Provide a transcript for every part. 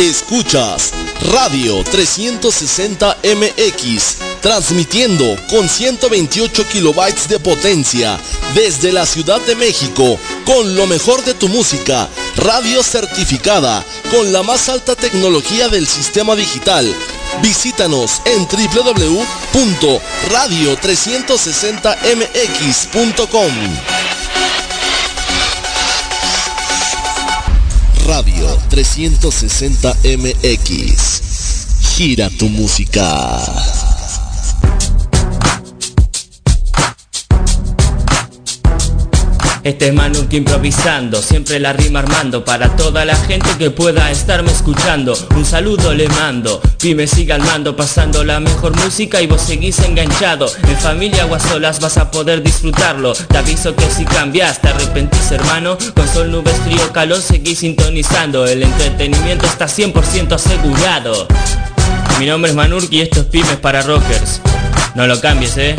Escuchas Radio 360 MX, transmitiendo con 128 kilobytes de potencia desde la Ciudad de México, con lo mejor de tu música, radio certificada, con la más alta tecnología del sistema digital. Visítanos en www.radio360mx.com. Radio 360 MX. Gira tu música. Este es Manuki improvisando, siempre la rima armando Para toda la gente que pueda estarme escuchando Un saludo le mando, me siga al mando Pasando la mejor música y vos seguís enganchado En familia o a solas vas a poder disfrutarlo Te aviso que si cambias te arrepentís hermano Con sol, nubes, frío, calor seguís sintonizando El entretenimiento está 100% asegurado. Mi nombre es Manurki y esto es Pymes para Rockers. No lo cambies eh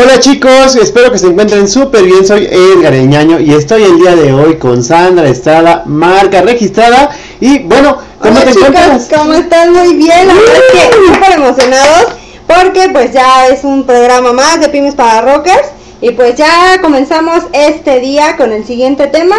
Hola chicos, espero que se encuentren súper bien. Soy Edgar Eñaño y estoy el día de hoy con Sandra Estrada, marca registrada. Y bueno, ¿cómo te encuentras? ¿Cómo están? Muy bien, la verdad que súper emocionados porque pues ya es un programa más de Pymes para Rockers. Y pues ya comenzamos este día con el siguiente tema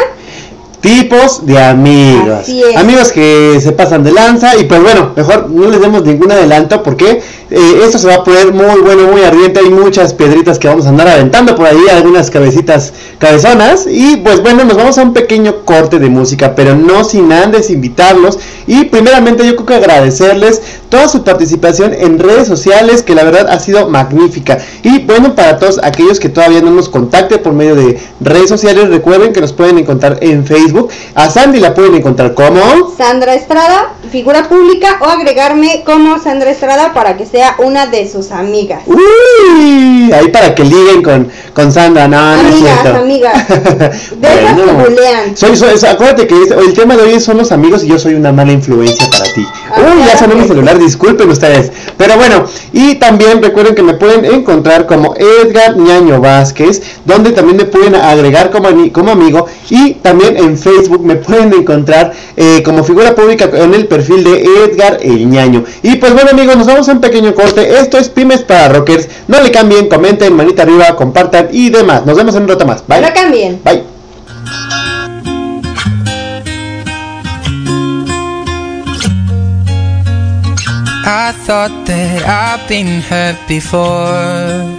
tipos de amigos. Amigos que se pasan de lanza y pues bueno, mejor no les demos ningún adelanto porque eh, esto se va a poner muy bueno, muy ardiente. Hay muchas piedritas que vamos a andar aventando por ahí, algunas cabecitas cabezonas. Y pues bueno, nos vamos a un pequeño corte de música, pero no sin antes invitarlos. Y primeramente yo creo que agradecerles toda su participación en redes sociales, que la verdad ha sido magnífica. Y bueno, para todos aquellos que todavía no nos contacten por medio de redes sociales, recuerden que nos pueden encontrar en Facebook. A Sandy la pueden encontrar como Sandra Estrada, figura pública, o agregarme como Sandra Estrada para que sea una de sus amigas. Uy, ahí para que liguen con, con Sandra, no, amigas, no amigas. De esas que bulean. Soy, soy, acuérdate que el tema de hoy son los amigos y yo soy una mala influencia para ti. Ah, Uy, ya sonó mi celular, disculpen ustedes. Pero bueno, y también recuerden que me pueden encontrar como Edgar Ñaño Vázquez, donde también me pueden agregar como, como amigo y también en Facebook me pueden encontrar eh, como figura pública en el perfil de Edgar El Ñaño. Y pues bueno amigos, nos vamos a un pequeño corte. Esto es Pymes para Rockers. No le cambien, comenten, manita arriba, compartan y demás. Nos vemos en un rato más. Bye. No cambien. Bye. I thought that I've been hurt before.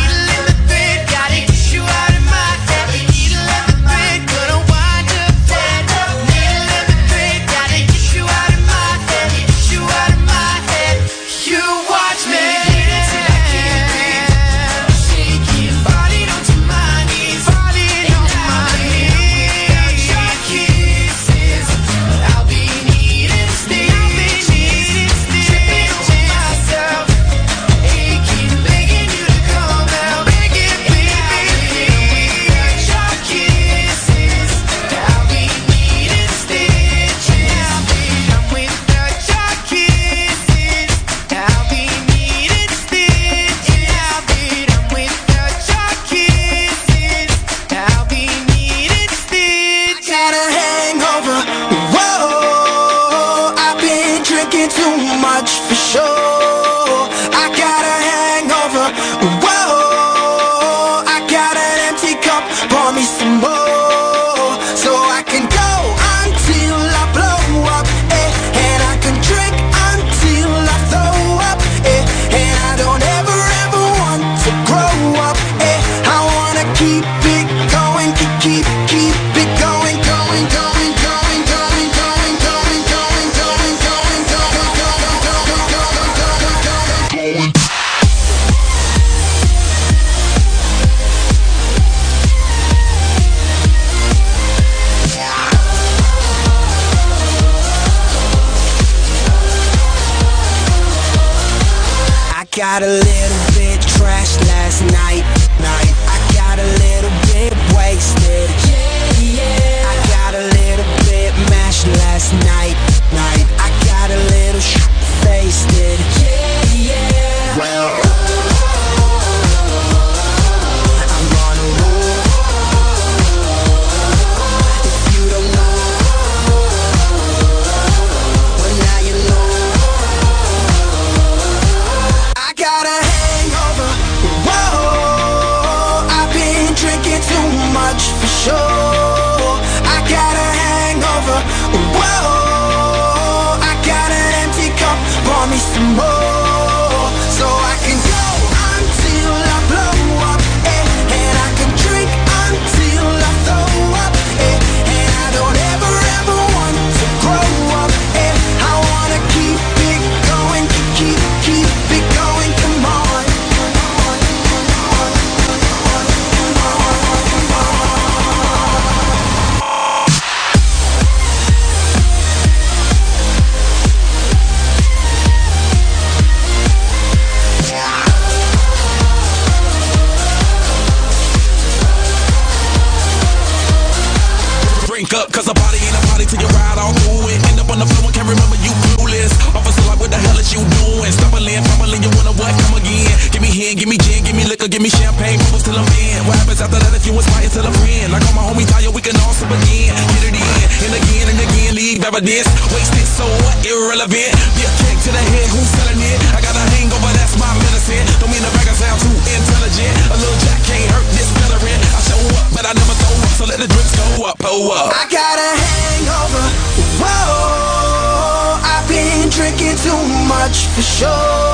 Be a kick to the head, who's selling it? I got a hangover, that's my medicine. Don't mean the I sound too intelligent. A little jack can't hurt this veteran. I show up, but I never throw up, so let the drinks go up, oh up. I got a hangover, whoa. I've been drinking too much for sure.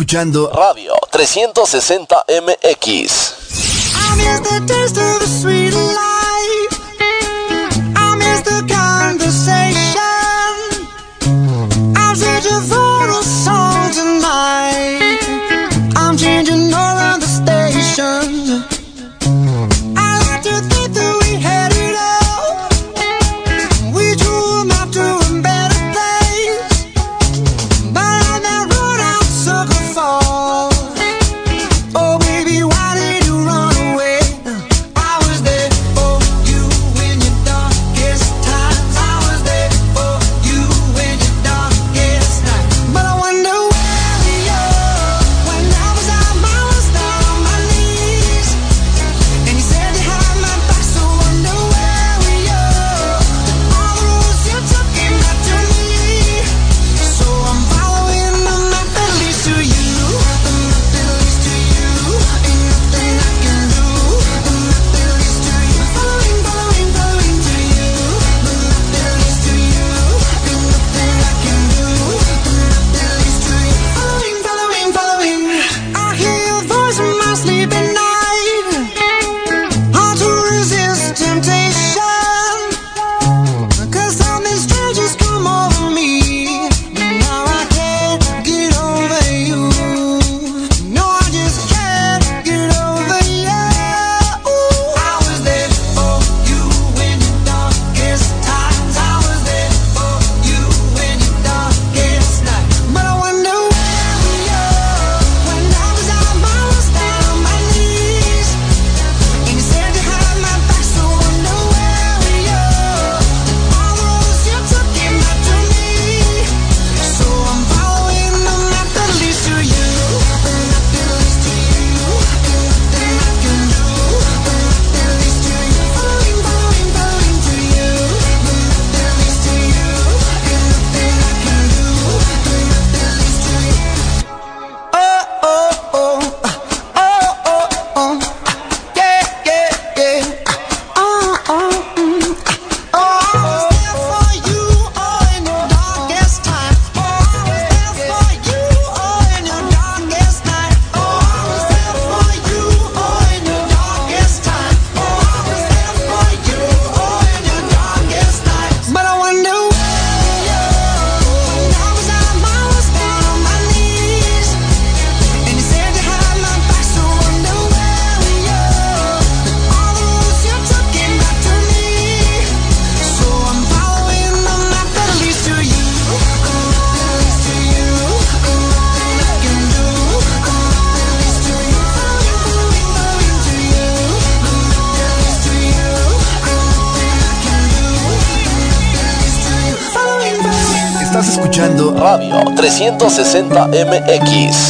Escuchando Radio 360 MX. 360MX.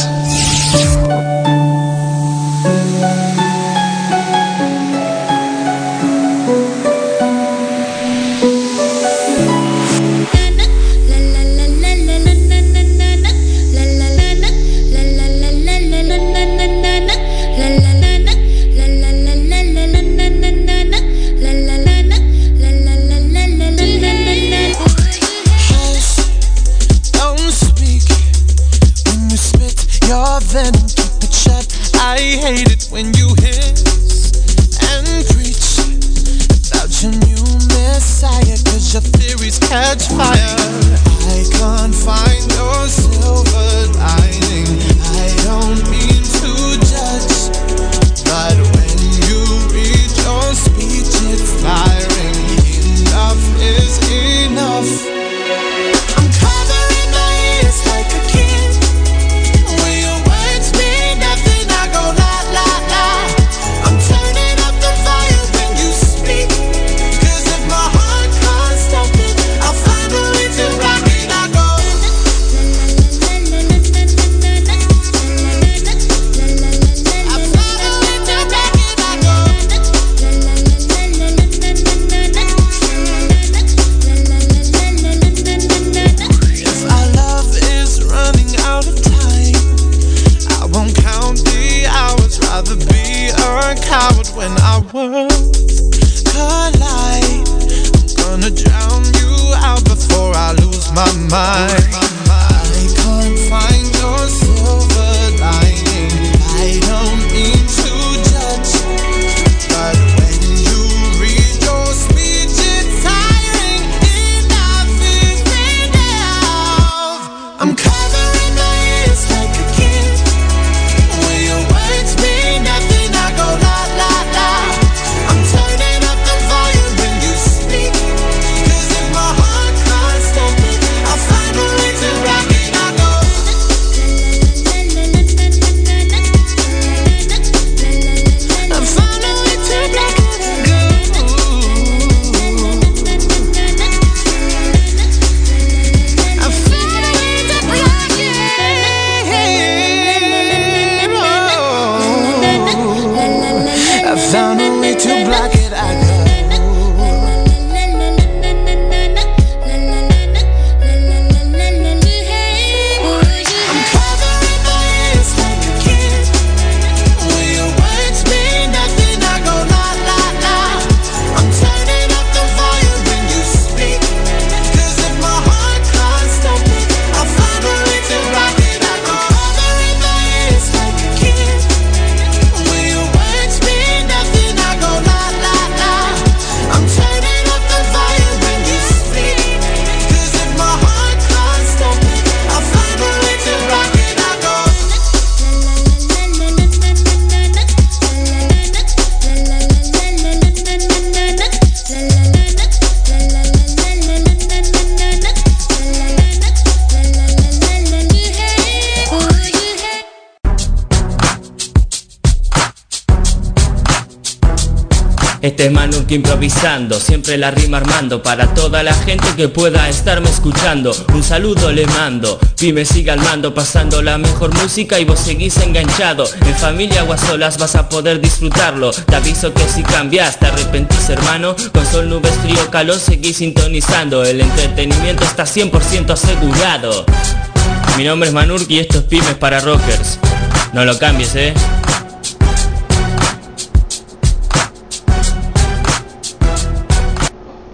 Improvisando, siempre la rima armando Para toda la gente que pueda estarme escuchando. Un saludo le mando, me siga al mando Pasando la mejor música y vos seguís enganchado. En familia o a solas vas a poder disfrutarlo. Te aviso que si cambias te arrepentís hermano. Con sol, nubes, frío, calor seguís sintonizando. El entretenimiento está 100% asegurado. Mi nombre es Manurk y esto es Pymes para Rockers. No lo cambies eh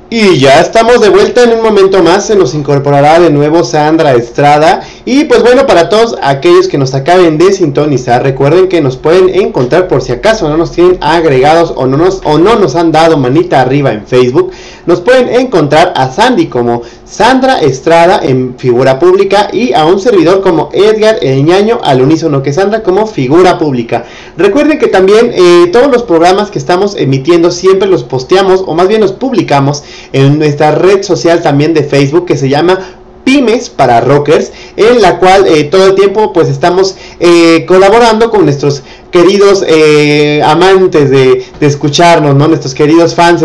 Y ya estamos de vuelta en un momento más, se nos incorporará de nuevo Sandra Estrada. Y pues bueno, para todos aquellos que nos acaben de sintonizar, recuerden que nos pueden encontrar por si acaso no nos tienen agregados o no nos, o no nos han dado manita arriba en Facebook, nos pueden encontrar a Sandy como Sandra Estrada en figura pública y a un servidor como Edgar Eñaño al unísono que Sandra como figura pública. Recuerden que también eh, todos los programas que estamos emitiendo siempre los posteamos o más bien los publicamos en nuestra red social también de Facebook que se llama pymes para rockers en la cual eh, todo el tiempo pues estamos eh, colaborando con nuestros queridos eh, amantes de, escucharnos, ¿no? Nuestros queridos fans.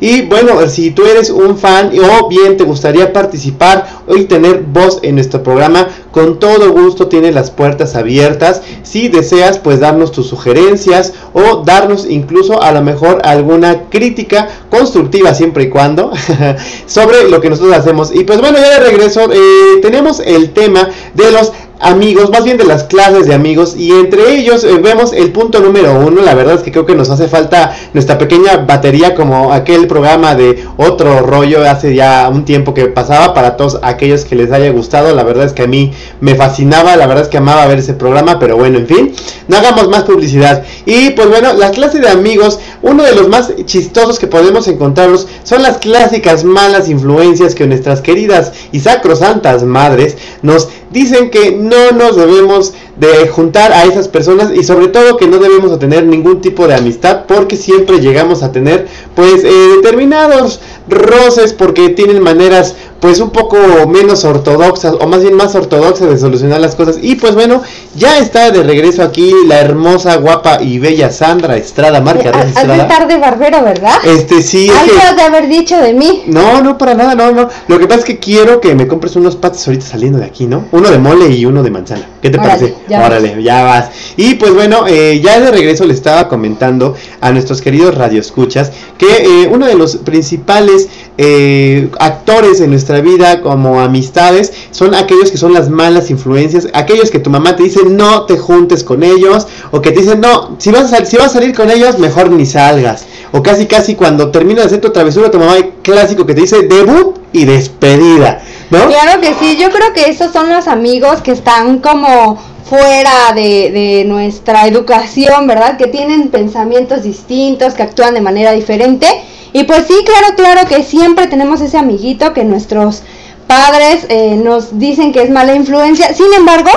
Y bueno, si tú eres un fan o bien te gustaría participar y tener voz en nuestro programa, con todo gusto tienes las puertas abiertas. Si deseas, pues darnos tus sugerencias o darnos incluso a lo mejor alguna crítica constructiva siempre y cuando sobre lo que nosotros hacemos. Y pues bueno, ya de regreso eh, tenemos el tema de los amigos, más bien de las clases de amigos, y entre ellos eh, vemos el punto número uno, la verdad es que creo que nos hace falta nuestra pequeña batería como aquel programa de otro rollo hace ya un tiempo que pasaba para todos aquellos que les haya gustado, la verdad es que a mí me fascinaba, la verdad es que amaba ver ese programa, pero bueno, en fin, no hagamos más publicidad. Y pues bueno, las clases de amigos, uno de los más chistosos que podemos encontrarlos son las clásicas malas influencias que nuestras queridas y sacrosantas madres nos dicen que no nos debemos de juntar a esas personas y sobre todo que no debemos tener ningún tipo de amistad porque siempre llegamos a tener pues eh, determinados roces porque tienen maneras pues un poco menos ortodoxas o más bien más ortodoxas de solucionar las cosas. Y pues bueno ya está de regreso aquí la hermosa guapa y bella Sandra Estrada Marca Has de tarde barbero verdad este sí algo de haber dicho de mí. No no para nada no no. Lo que pasa es que quiero que me compres unos patos ahorita saliendo de aquí no uno de mole y uno de manzana qué te parece ya órale ya vas. Y pues bueno eh, ya de regreso le estaba comentando a nuestros queridos radioescuchas que eh, uno de los principales eh, actores en nuestra vida como amistades son aquellos que son las malas influencias, aquellos que tu mamá te dice no te juntes con ellos o que te dicen no, si vas a, si vas a salir con ellos mejor ni salgas o casi casi cuando terminas de hacer tu travesura tu mamá clásico que te dice debut y despedida, ¿no? Claro que sí, yo creo que esos son los amigos que están como fuera de, de, nuestra educación, ¿verdad? Que tienen pensamientos distintos, que actúan de manera diferente y pues sí, claro, claro que siempre tenemos ese amiguito que nuestros padres eh, nos dicen que es mala influencia. Sin embargo,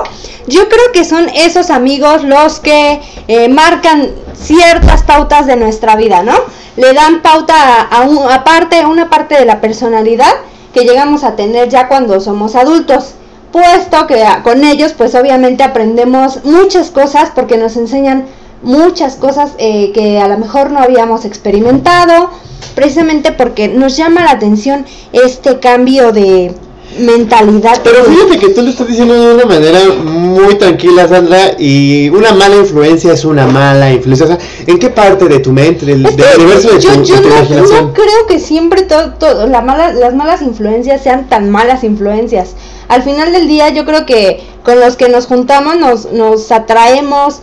yo creo que son esos amigos los que eh, marcan ciertas pautas de nuestra vida, ¿no? Le dan pauta a, un, parte, una parte de la personalidad que llegamos a tener ya cuando somos adultos. Puesto que con ellos, pues obviamente aprendemos muchas cosas porque nos enseñan muchas cosas eh, que a lo mejor no habíamos experimentado precisamente porque nos llama la atención este cambio de mentalidad. Pero fíjate que tú lo estás diciendo de una manera muy tranquila, Sandra, y una mala influencia es una mala influencia. ¿En qué parte de tu mente, del, universo de tu, yo no, creo que siempre todo, todo la mala, las malas influencias sean tan malas influencias. Al final del día yo creo que con los que nos juntamos nos, nos atraemos,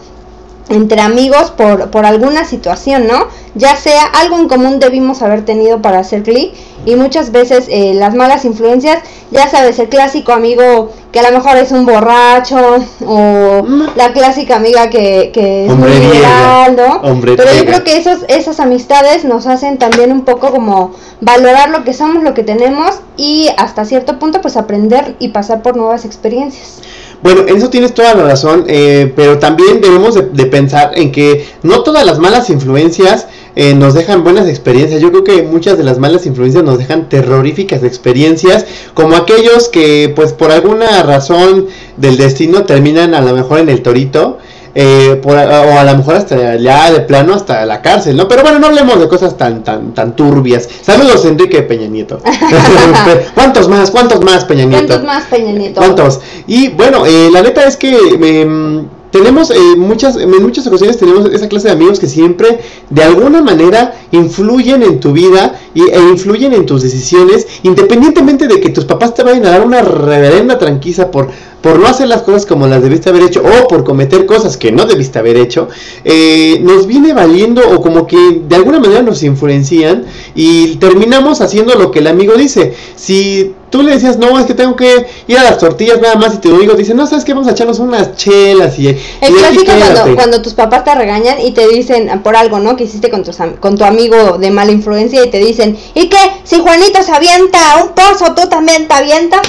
entre amigos por, por alguna situación, ¿no? Ya sea algo en común debimos haber tenido para hacer clic y muchas veces eh, las malas influencias, ya sabes, el clásico amigo que a lo mejor es un borracho o la clásica amiga que, que es muy liberal, ¿no? Pero yo creo que esos, esas amistades nos hacen también un poco como valorar lo que somos, lo que tenemos y hasta cierto punto pues aprender y pasar por nuevas experiencias. Bueno, en eso tienes toda la razón, eh, pero también debemos de, pensar en que no todas las malas influencias eh, nos dejan buenas experiencias. Yo creo que muchas de las malas influencias nos dejan terroríficas experiencias, como aquellos que pues por alguna razón del destino terminan a lo mejor en el torito eh, por, o a lo mejor hasta ya de plano hasta la cárcel, ¿no? Pero bueno, no hablemos de cosas tan tan tan turbias. Saludos Enrique Peña Nieto. ¿Cuántos más? ¿Cuántos más Peña Nieto? ¿Cuántos más Peña Nieto? ¿Cuántos? Y bueno, eh, la neta es que eh, tenemos eh, muchas, en muchas ocasiones tenemos esa clase de amigos que siempre de alguna manera influyen en tu vida y, e influyen en tus decisiones, independientemente de que tus papás te vayan a dar una reverenda tranquila por, por no hacer las cosas como las debiste haber hecho o por cometer cosas que no debiste haber hecho, eh, nos viene valiendo o como que de alguna manera nos influencian y terminamos haciendo lo que el amigo dice. Si tú le decías, no, es que tengo que ir a las tortillas nada más y tu amigo dice, no, ¿sabes qué? Vamos a echarnos unas chelas y... El clásico cuando, cuando, tus papás te regañan y te dicen por algo, ¿no? Que hiciste con, con tu amigo de mala influencia y te dicen, ¿y qué? Si Juanito se avienta un pozo, tú también te avientas.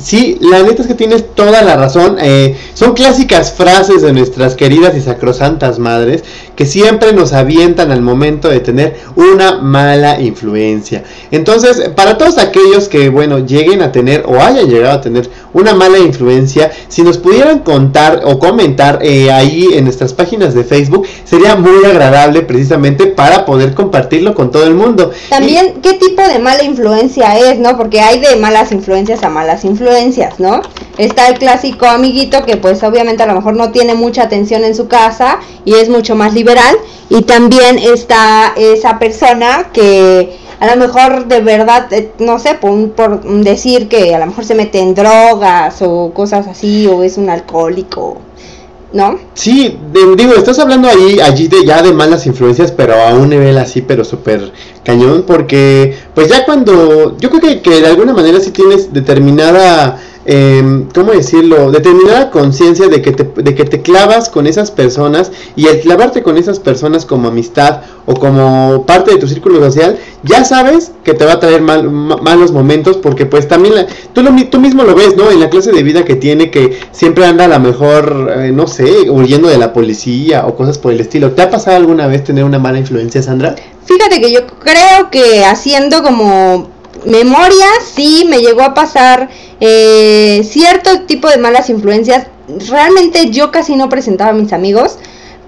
Sí, la neta es que tienes toda la razón. Eh, son clásicas frases de nuestras queridas y sacrosantas madres que siempre nos avientan al momento de tener una mala influencia. Entonces, para todos aquellos que, bueno, lleguen a tener o hayan llegado a tener una mala influencia, si nos pudieran contar o comentar eh, ahí en nuestras páginas de Facebook, sería muy agradable precisamente para poder compartirlo con todo el mundo. También, ¿qué tipo de mala influencia es, no? Porque hay de malas influencias a malas influencias ¿no? Está el clásico amiguito que pues obviamente a lo mejor no tiene mucha atención en su casa y es mucho más Y también está esa persona que a lo mejor de verdad, eh, no sé, por, por, decir que a lo mejor se mete en drogas o cosas así, o es un alcohólico, ¿no? Sí, digo, estás hablando ahí, allí de ya de malas influencias, pero a un nivel así, pero súper cañón, porque pues ya cuando, yo creo que, que de alguna manera sí tienes determinada eh, ¿cómo decirlo? Determinada conciencia de, que te, de que te clavas con esas personas y el clavarte con esas personas como amistad o como parte de tu círculo social, ya sabes que te va a traer mal, malos momentos porque pues también la, tú, lo, tú mismo lo ves, ¿no? En la clase de vida que tiene que siempre anda a lo mejor, eh, no sé, huyendo de la policía o cosas por el estilo. ¿Te ha pasado alguna vez tener una mala influencia, Sandra? Fíjate que yo creo que haciendo como memoria sí me llegó a pasar eh, cierto tipo de malas influencias. Realmente yo casi no presentaba a mis amigos,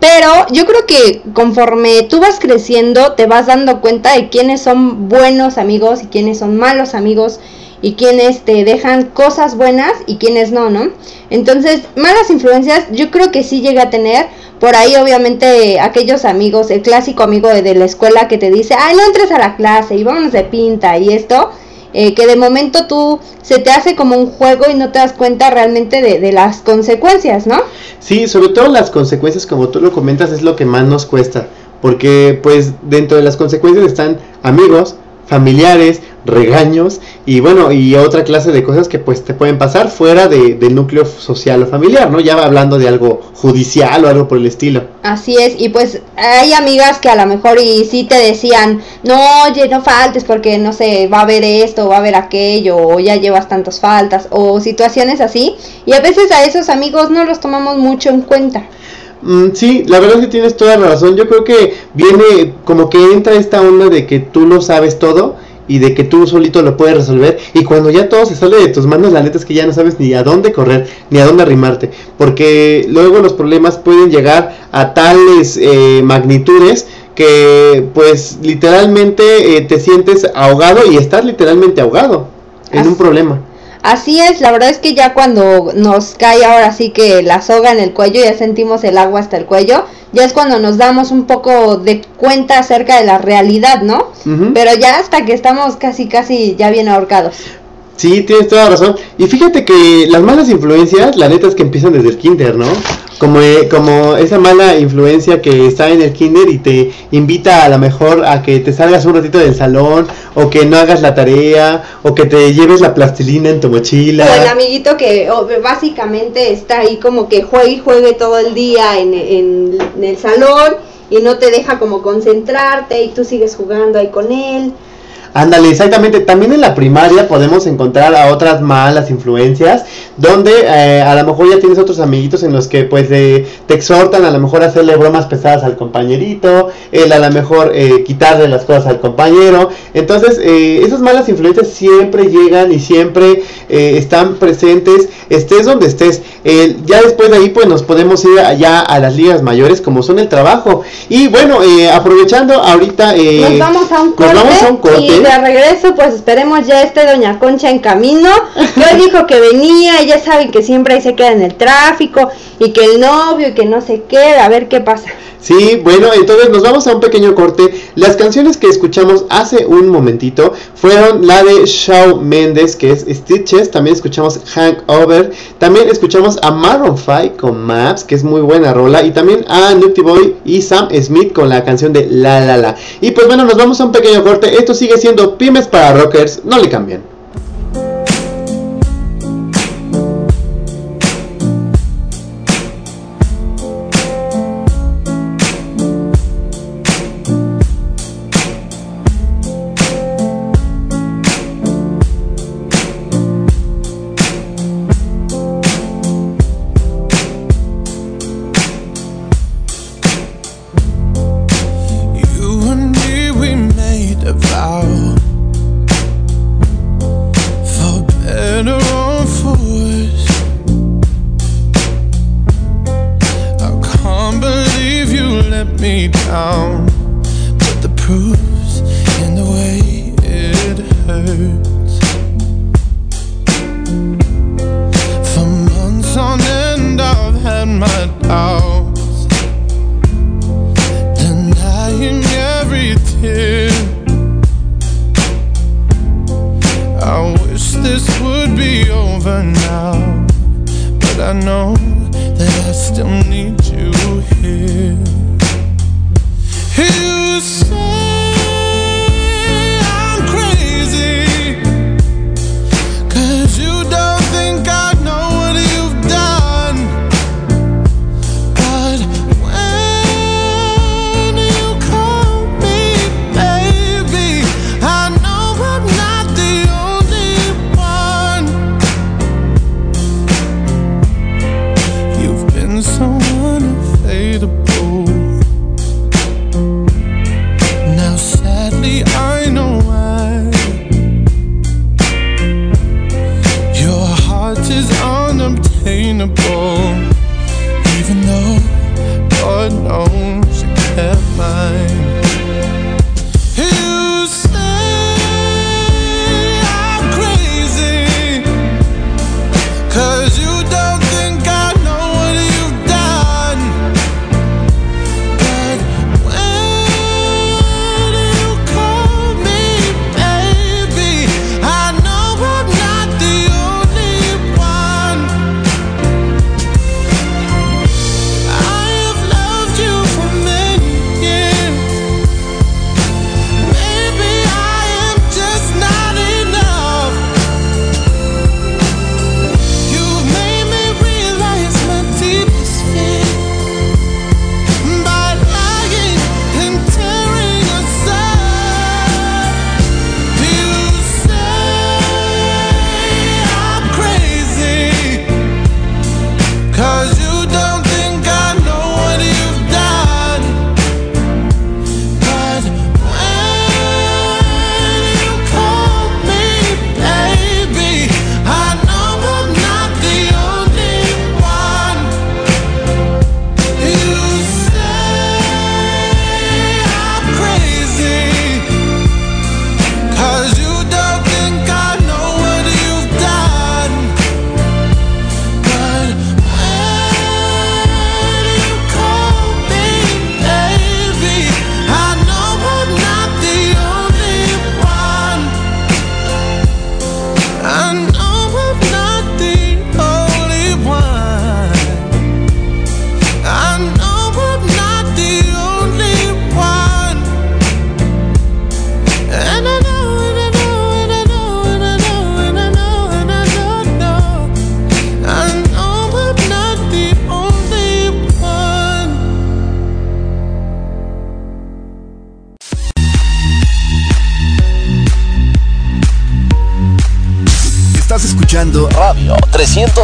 pero yo creo que conforme tú vas creciendo te vas dando cuenta de quiénes son buenos amigos y quiénes son malos amigos y quiénes te dejan cosas buenas y quiénes no, ¿no? Entonces, malas influencias yo creo que sí llega a tener, por ahí obviamente aquellos amigos, el clásico amigo de, la escuela que te dice, ay, no entres a la clase y vámonos de pinta y esto, eh, que de momento tú se te hace como un juego y no te das cuenta realmente de, de, las consecuencias, ¿no? Sí, sobre todo las consecuencias, como tú lo comentas, es lo que más nos cuesta, porque pues dentro de las consecuencias están amigos, familiares, regaños y bueno, y otra clase de cosas que pues te pueden pasar fuera de, del núcleo social o familiar, ¿no? Ya hablando de algo judicial o algo por el estilo. Así es, y pues hay amigas que a lo mejor y sí te decían, no, oye, no faltes porque no sé, va a haber esto, va a haber aquello, o ya llevas tantas faltas, o situaciones así, y a veces a esos amigos no los tomamos mucho en cuenta. Mm, sí, la verdad es que tienes toda la razón. Yo creo que viene como que entra esta onda de que tú lo sabes todo y de que tú solito lo puedes resolver. Y cuando ya todo se sale de tus manos, la neta es que ya no sabes ni a dónde correr, ni a dónde arrimarte. Porque luego los problemas pueden llegar a tales eh, magnitudes que pues literalmente eh, te sientes ahogado y estás literalmente ahogado en un problema. Así es, la verdad es que ya cuando nos cae ahora sí que la soga en el cuello, ya sentimos el agua hasta el cuello, ya es cuando nos damos un poco de cuenta acerca de la realidad, ¿no? Pero ya hasta que estamos casi, casi ya bien ahorcados. Sí, tienes toda razón. Y fíjate que las malas influencias, la neta es que empiezan desde el kinder, ¿no? Como, eh, como esa mala influencia que está en el kinder y te invita a lo mejor a que te salgas un ratito del salón, o que no hagas la tarea, o que te lleves la plastilina en tu mochila. O el amiguito que básicamente está ahí como que juegue y juegue todo el día en, en el salón y no te deja como concentrarte y tú sigues jugando ahí con él. Ándale, exactamente. También en la primaria podemos encontrar a otras malas influencias, donde eh, a lo mejor ya tienes otros amiguitos en los que pues te exhortan a lo mejor a hacerle bromas pesadas al compañerito, el a lo mejor eh, quitarle las cosas al compañero. Entonces, eh, esas malas influencias siempre llegan y siempre están presentes, estés donde estés. ya después de ahí pues nos podemos ir allá a las ligas mayores como son el trabajo. Y bueno, aprovechando ahorita... nos vamos a un corte. Vamos a un corte de regreso, pues esperemos ya esté Doña Concha en camino. Yo dijo que venía y ya saben que siempre ahí se queda en el tráfico y que el novio y que no se queda, a ver qué pasa. Sí, bueno, entonces nos vamos a un pequeño corte. Las canciones que escuchamos hace un momentito fueron la de Shawn Mendes, que es Stitches. También escuchamos Hangover. También escuchamos a Maroon 5 con Maps, que es muy buena rola. Y también a Nutty Boy y Sam Smith con la canción de La La La. Y pues bueno, nos vamos a un pequeño corte. Esto sigue siendo Pymes para Rockers. No le cambien.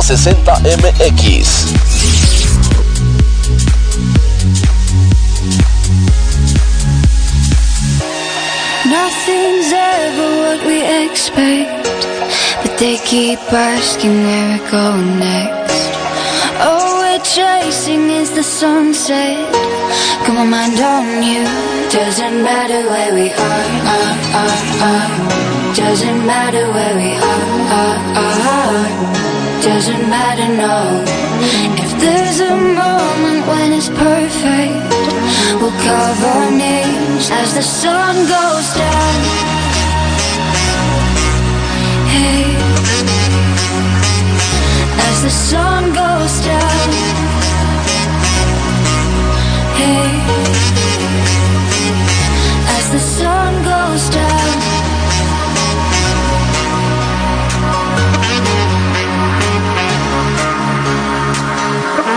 360 MX. Nothing's ever what we expect, but they keep asking where we're going next. All we're chasing is the sunset. Come on, mind on you. Doesn't matter where we are, are, are, are. Doesn't matter where we are, are, are. Doesn't matter, no. If there's a moment when it's perfect, we'll carve our names as the sun goes down. Hey, as the sun goes down. Hey, as the sun goes down.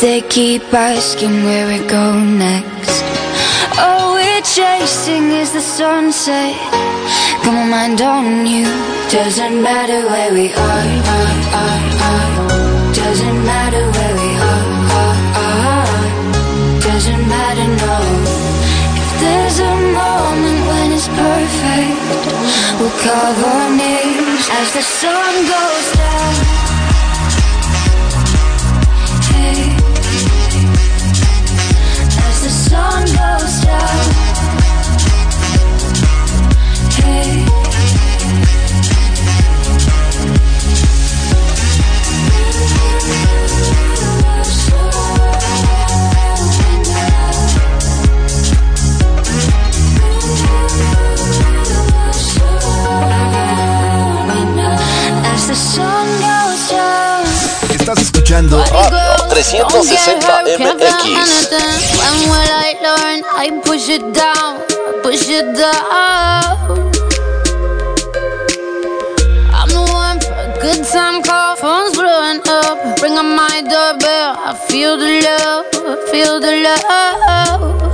they keep asking where we go next. All we're chasing is the sunset. Come on, mind on you. Doesn't matter where we are, are, are, are. Doesn't matter where we are, are, are. Doesn't matter, no. We'll carve our names as the sun goes down. Hey, as the sun goes down. 160 MX. When will I learn? I push it down, push it down. I'm the one for a good time call, phone's blowing up. Ring on my doorbell, I feel the love, feel the love.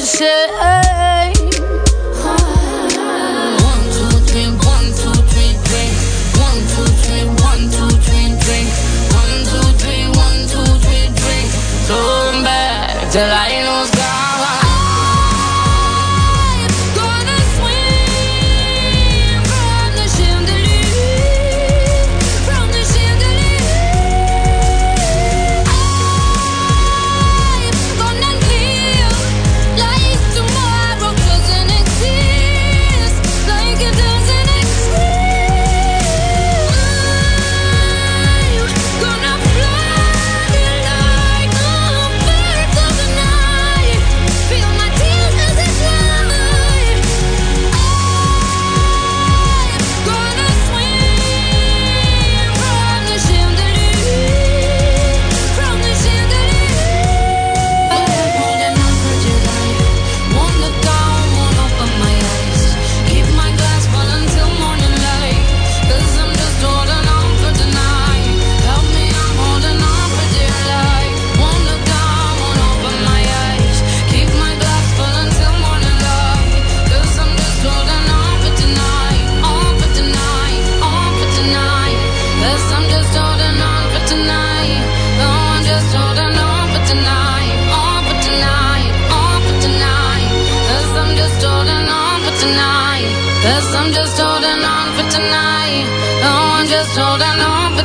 said.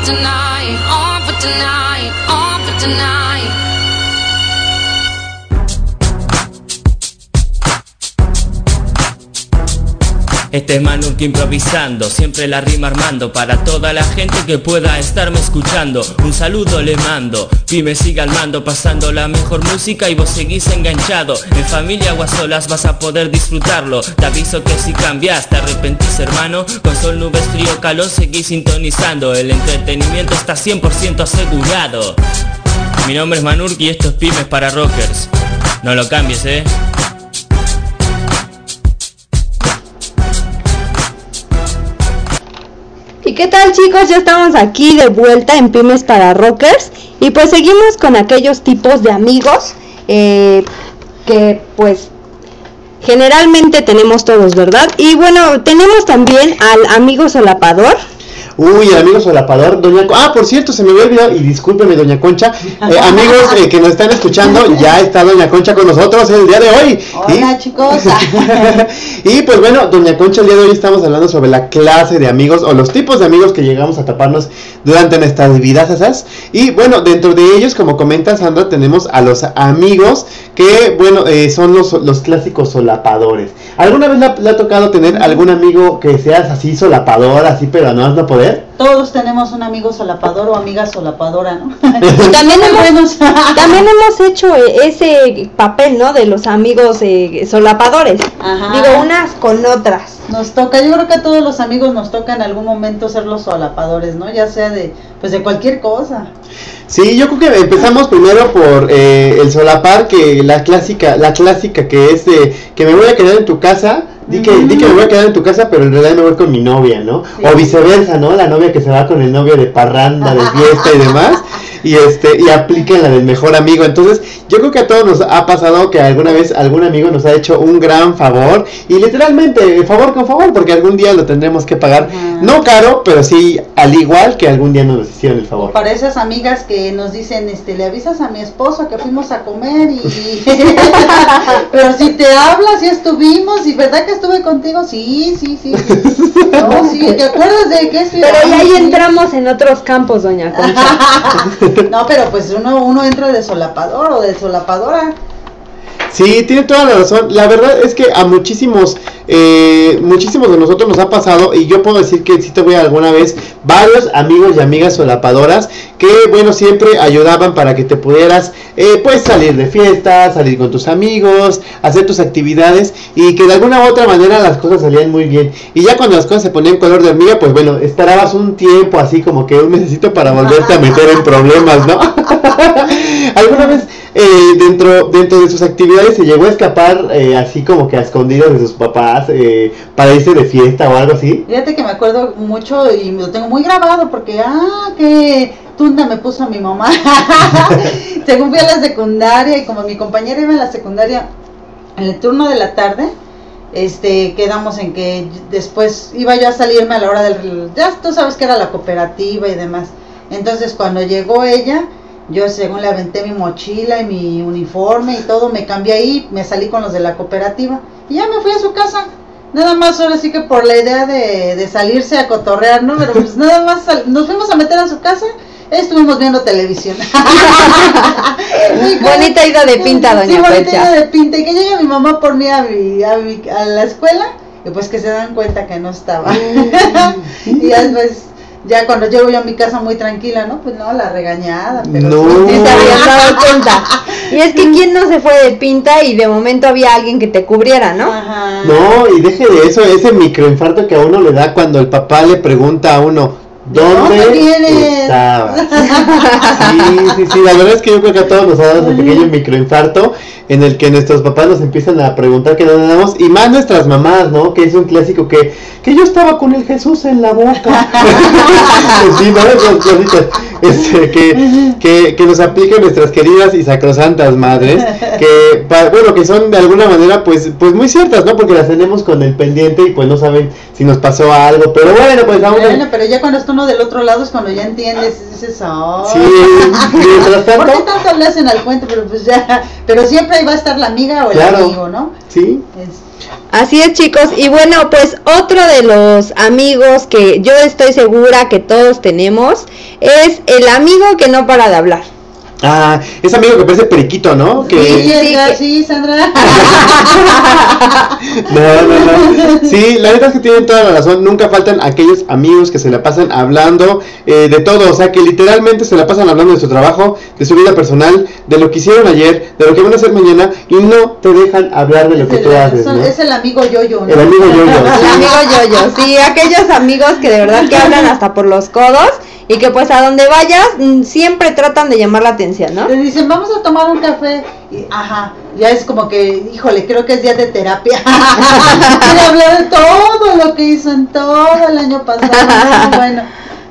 Tonight. Este es Manuk improvisando, siempre la rima armando Para toda la gente que pueda estarme escuchando Un saludo le mando, Pyme siga al mando Pasando la mejor música y vos seguís enganchado. En familia o a solas vas a poder disfrutarlo Te aviso que si cambias te arrepentís hermano Con sol, nubes, frío, calor seguís sintonizando El entretenimiento está 100% asegurado. Mi nombre es Manurk y esto es Pymes para Rockers. No lo cambies eh qué tal chicos? Ya estamos aquí de vuelta en Pymes para Rockers y pues seguimos con aquellos tipos de amigos eh, que pues generalmente tenemos todos, ¿verdad? Y bueno, tenemos también al amigo solapador. Uy, el amigo solapador, doña Concha. Ah, por cierto, se me había olvidado, y discúlpeme, doña Concha. Eh, amigos eh, que nos están escuchando, ya está doña Concha con nosotros el día de hoy. Hola, chicos. y pues bueno, doña Concha, el día de hoy estamos hablando sobre la clase de amigos o los tipos de amigos que llegamos a taparnos durante nuestras vidas esas. Y bueno, dentro de ellos, como comenta Sandra, tenemos a los amigos que, bueno, eh, son los, los clásicos solapadores. ¿Alguna vez le ha, le ha tocado tener algún amigo que seas así solapador, así, pero no has no poder? Todos tenemos un amigo solapador o amiga solapadora, ¿no? También hemos, también hemos hecho eh, ese papel, ¿no? De los amigos eh, solapadores. Ajá. Digo, unas con otras. Nos toca, yo creo que a todos los amigos nos toca en algún momento ser los solapadores, ¿no? Ya sea de, pues de cualquier cosa. Sí, yo creo que empezamos primero por eh, el solapar, que la clásica, la clásica que es de que me voy a quedar en tu casa, di que, di que me voy a quedar en tu casa, pero en realidad me voy con mi novia, ¿no? Sí. O viceversa, ¿no? La novia que se va con el novio de parranda, de fiesta y demás, y este, y apliquen la del mejor amigo. Entonces, yo creo que a todos nos ha pasado que alguna vez algún amigo nos ha hecho un gran favor, y literalmente, favor con favor, porque algún día lo tendremos que pagar, no caro, pero sí al igual que algún día nos hicieron el favor. Para esas amigas que nos dicen, este, le avisas a mi esposo que fuimos a comer y... Pero si te hablas, ya estuvimos, y verdad que estuve contigo, sí, sí, sí. sí. No, sí, ¿te acuerdas de qué? Pero ya ahí entramos en otros campos, doña Concha. No, pero pues uno, uno entra de solapador o de solapadora. Sí, tiene toda la razón. La verdad es que a muchísimos, eh, muchísimos de nosotros nos ha pasado, y yo puedo decir que sí tuve alguna vez varios amigos y amigas solapadoras que, bueno, siempre ayudaban para que te pudieras, eh, pues, salir de fiesta, salir con tus amigos, hacer tus actividades, y que de alguna u otra manera las cosas salían muy bien. Y ya cuando las cosas se ponían color de hormiga, pues bueno, esperabas un tiempo así como que un mesecito para volverte a meter en problemas, ¿no? ¿Alguna vez eh, dentro, dentro de sus actividades se llegó a escapar eh, así como que a escondidas de sus papás eh, para irse de fiesta o algo así? Fíjate que me acuerdo mucho y lo tengo muy grabado porque, ah, qué tunda me puso mi mamá. Según fui a la secundaria y como mi compañera iba a la secundaria en el turno de la tarde, este, quedamos en que después iba yo a salirme a la hora del, ya tú sabes que era la cooperativa y demás. Entonces cuando llegó ella, yo según le aventé mi mochila y mi uniforme y todo, me cambié ahí, me salí con los de la cooperativa y ya me fui a su casa. Nada más ahora sí que por la idea de, de salirse a cotorrear, ¿no? Pero pues nada más sal- nos fuimos a meter a su casa, estuvimos viendo televisión. Bonita ida de pinta, Sí, doña bonita Percha. ida de pinta. Y que llegue mi mamá por mí a, mi, a, mi- a la escuela y pues que se dan cuenta que no estaba. y ya después, ya cuando llego yo a mi casa muy tranquila, ¿no? Pues no, la regañada. Pero No. sí, Sí se habían dado cuenta. Y es que quién no se fue de pinta y de momento había alguien que te cubriera, ¿no? Ajá. No, y deje de eso, ese microinfarto que a uno le da cuando el papá le pregunta a uno, ¿dónde ¿Dónde estabas? Sí, sí, sí, la verdad es que yo creo que a todos nos ha dado ese pequeño microinfarto en el que nuestros papás nos empiezan a preguntar qué dónde andamos, y más nuestras mamás, ¿no? Que es un clásico que, que yo estaba con el Jesús en la boca. sí, ¿no? Esas cositas, este, que, que, que nos aplican nuestras queridas y sacrosantas madres, que, pa- bueno, que son de alguna manera, pues, pues muy ciertas, ¿no? Porque las tenemos con el pendiente y pues no saben si nos pasó algo, pero bueno, pues aún Bueno, pero ya cuando uno del otro lado es cuando ya entiendes. dices, oh. Sí, mientras ¿Por qué tanto, tanto le hacen al cuento? Pero pues ya, pero siempre ahí va a estar la amiga o el Claro. amigo, ¿no? sí, Es- Así es chicos, y bueno, pues otro de los amigos que yo estoy segura que todos tenemos es el amigo que no para de hablar. Ah, ese amigo que parece periquito, ¿no? Que... Sí, Sí, Sandra. No, no, no. Sí, la verdad es que tienen toda la razón. Nunca faltan aquellos amigos que se la pasan hablando eh, de todo. O sea, que literalmente se la pasan hablando de su trabajo, de su vida personal, de lo que hicieron ayer, de lo que van a hacer mañana y no te dejan hablar de lo que Es tú haces, son- ¿no? es el amigo yo-yo, ¿no? El amigo yo-yo, El amigo yo-yo, sí, aquellos amigos que de verdad que hablan hasta por los codos y que pues a donde vayas mm, siempre tratan de llamar la atención, ¿no? Le dicen, vamos a tomar un café. Y, ajá, ya es como que, híjole, creo que es día de terapia. Quiere hablar de todo lo que hizo en todo el año pasado. Bueno.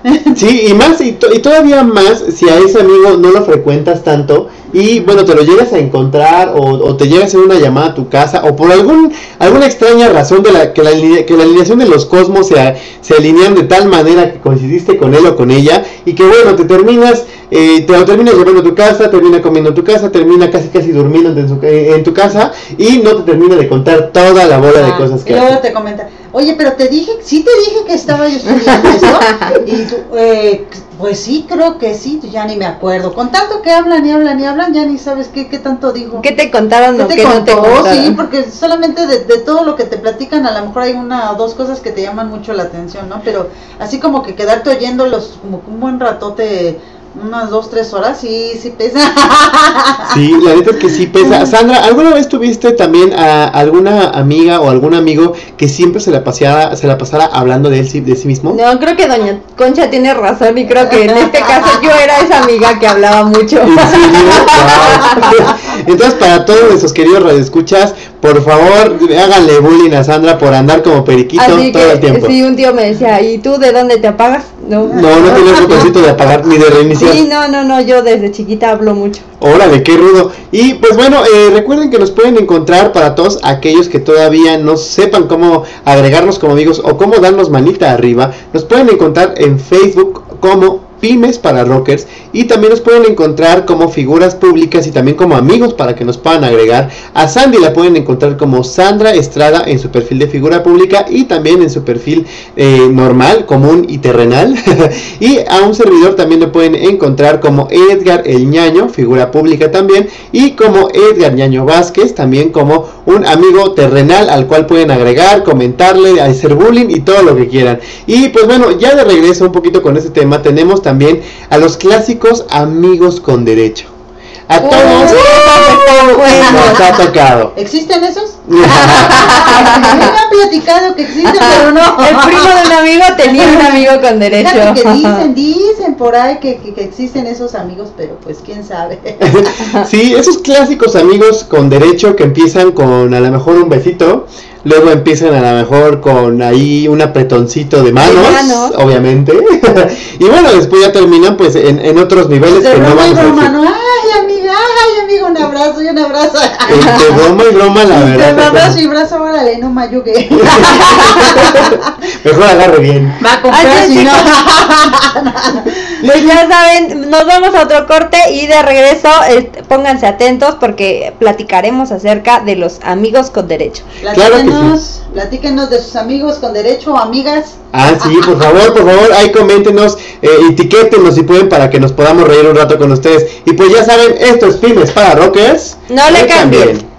Sí, y más, y, to- y todavía más si a ese amigo no lo frecuentas tanto y bueno, te lo llegas a encontrar o, o te llega a hacer una llamada a tu casa o por algún alguna extraña razón de la que la, que la alineación de los cosmos se, se alinean de tal manera que coincidiste con él o con ella y que bueno, te terminas, eh, te lo terminas llevando a tu casa, termina comiendo en tu casa, termina casi casi durmiendo en, eh, en tu casa y no te termina de contar toda la bola de Ah, cosas y que luego hace. te comenta, oye, pero te dije, sí te dije que estaba yo estudiando eso. Y tú, eh, pues sí, creo que sí, ya ni me acuerdo. Con tanto que hablan y hablan y hablan, ya ni sabes qué, qué tanto dijo. ¿Qué te contaron ¿Qué te qué no te contó? contaron? Sí, porque solamente de, de todo lo que te platican, a lo mejor hay una o dos cosas que te llaman mucho la atención, ¿no? Pero así como que quedarte oyéndolos como que un buen ratote, unas dos, tres horas, sí, sí pesa. Sí, la neta es que sí pesa. Sandra, ¿alguna vez tuviste también a alguna amiga o algún amigo que siempre se la paseara, se la pasara hablando de él de sí mismo? No, creo que doña Concha tiene razón y creo que en este caso yo era esa amiga que hablaba mucho. ¿En serio? Wow. Entonces, para todos nuestros queridos radioescuchas, por favor, háganle bullying a Sandra por andar como periquito Así todo el tiempo. sí, un tío me decía, ¿y tú de dónde te apagas? No, No, no tienes botoncito de apagar ni de reiniciar. Sí, no, no, no, yo desde chiquita hablo mucho. Órale, qué rudo. Y pues bueno, eh, recuerden que nos pueden encontrar para todos aquellos que todavía no sepan cómo agregarnos como amigos o cómo darnos manita arriba. Nos pueden encontrar en Facebook como Pymes para Rockers y también nos pueden encontrar como figuras públicas y también como amigos para que nos puedan agregar. A Sandy la pueden encontrar como Sandra Estrada en su perfil de figura pública y también en su perfil eh, normal, común y terrenal. y a un servidor también lo pueden encontrar como Edgar El Ñaño, figura pública también, y como Edgar Ñaño Vázquez, también como un amigo terrenal al cual pueden agregar, comentarle, hacer bullying y todo lo que quieran. Y pues bueno, ya de regreso un poquito con este tema, tenemos también a los clásicos amigos con derecho. A todos nos ha tocado. ¿Existen esos? A mí me han platicado que existen, pero no. El primo de un amigo tenía un amigo con derecho. Que dicen, dicen por ahí que, que- que existen esos amigos, pero pues quién sabe. Sí, esos clásicos amigos con derecho que empiezan con a lo mejor un besito, luego empiezan a lo mejor con ahí un apretoncito de manos, manos. obviamente, y bueno, después ya terminan pues en, en otros niveles De que no vamos a decir. Ay, amigo, un abrazo y un abrazo. Entre broma y broma, la verdad. abrazo y brazo, órale, no mayugue. Mejor agarre bien. Va a comprar si no. Pues ya saben, nos vamos a otro corte y de regreso eh, pónganse atentos porque platicaremos acerca de los amigos con derecho. Claro que sí. Platíquenos, de sus amigos con derecho o amigas. Ah, sí, por favor, por favor, ahí coméntenos, eh, etiquétenos si pueden para que nos podamos reír un rato con ustedes. Y pues ya saben, esto es Pymes para Rockers. No le cambien.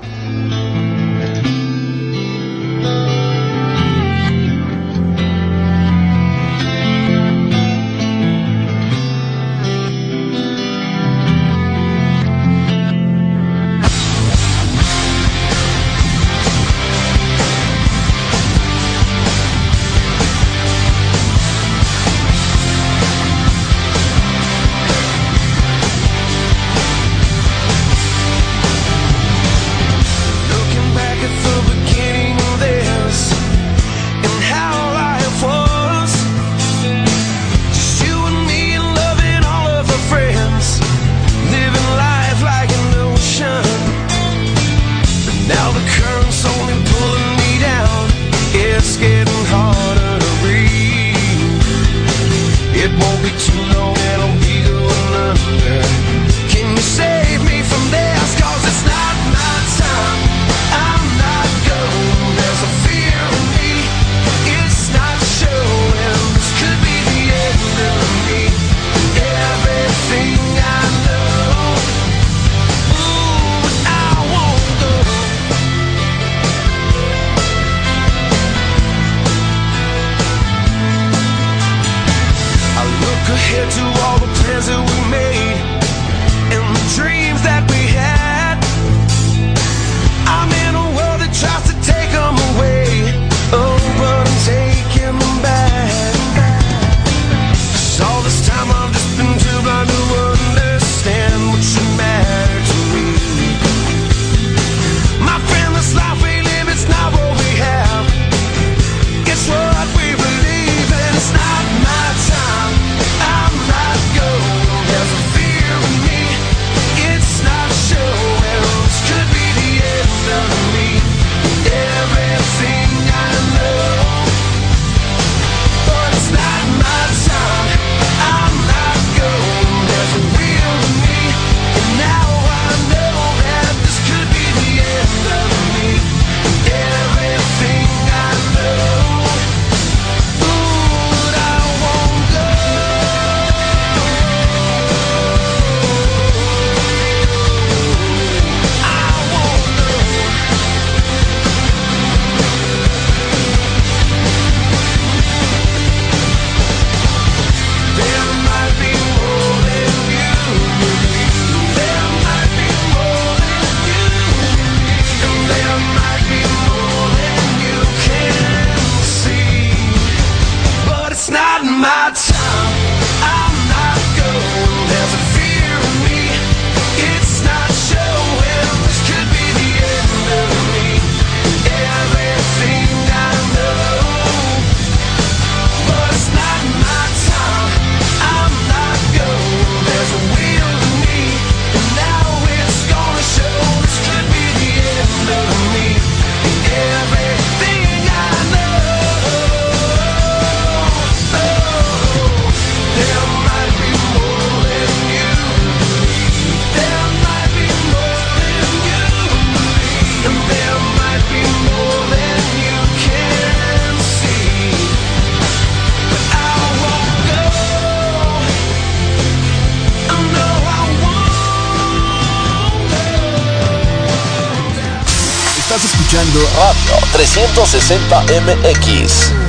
360MX.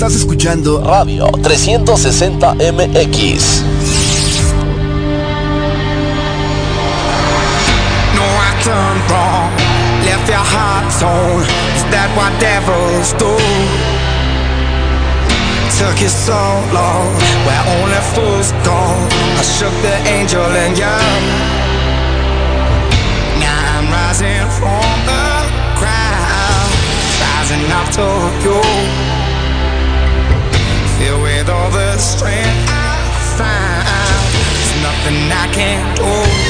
Estás escuchando Radio 360 MX. No, I turned wrong, left your heart torn. Is that what devils do? Took you so long, where only fools go. I shook the angel in you. Now I'm rising from the ground, rising up to you. All the strength I find, there's nothing I can't do.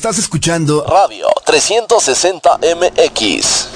Estás escuchando Radio 360 MX.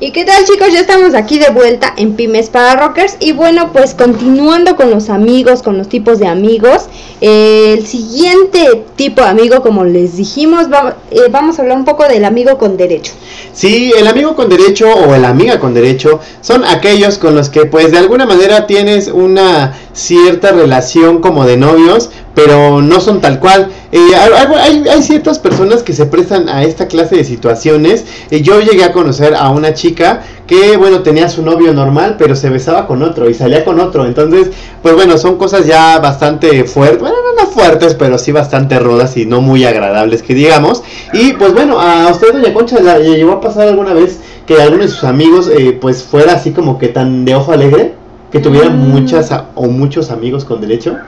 ¿Y qué tal chicos? Ya estamos aquí de vuelta en Pymes para Rockers y bueno pues continuando con los amigos, con los tipos de amigos, eh, el siguiente tipo de amigo como les dijimos va- eh, vamos a hablar un poco del amigo con derecho. Sí, el amigo con derecho o la amiga con derecho son aquellos con los que pues de alguna manera tienes una cierta relación como de novios, pero no son tal cual. Eh, hay, ciertas personas que se prestan a esta clase de situaciones. Eh, yo llegué a conocer a una chica que, bueno, tenía su novio normal, pero se besaba con otro y salía con otro. Entonces, pues bueno, son cosas ya bastante fuertes, bueno, no, no fuertes, pero sí bastante rudas y no muy agradables, que digamos. Y pues bueno, a usted, doña Concha, ¿la le llegó a pasar alguna vez que alguno de sus amigos, eh, pues fuera así como que tan de ojo alegre? Que tuviera Mm. muchas a- o muchos amigos con derecho.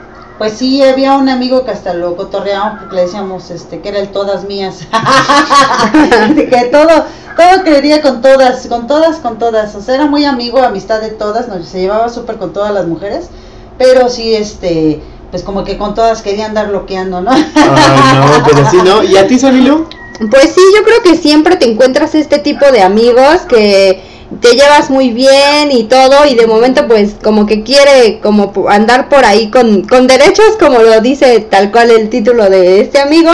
Pues sí, había un amigo que hasta lo cotorreábamos porque le decíamos este, que era el todas mías. Que todo, todo quería con todas, con todas, con todas. O sea, era muy amigo, amistad de todas, nos, se llevaba súper con todas las mujeres. pero sí, este, pues como que con todas querían andar bloqueando, ¿no? Ay, no, pero sí, ¿no? ¿Y a ti, Sonilu? Pues sí, yo creo que siempre te encuentras este tipo de amigos que te llevas muy bien y todo y de momento pues como que quiere como andar por ahí con, con derechos como lo dice tal cual el título de este amigo.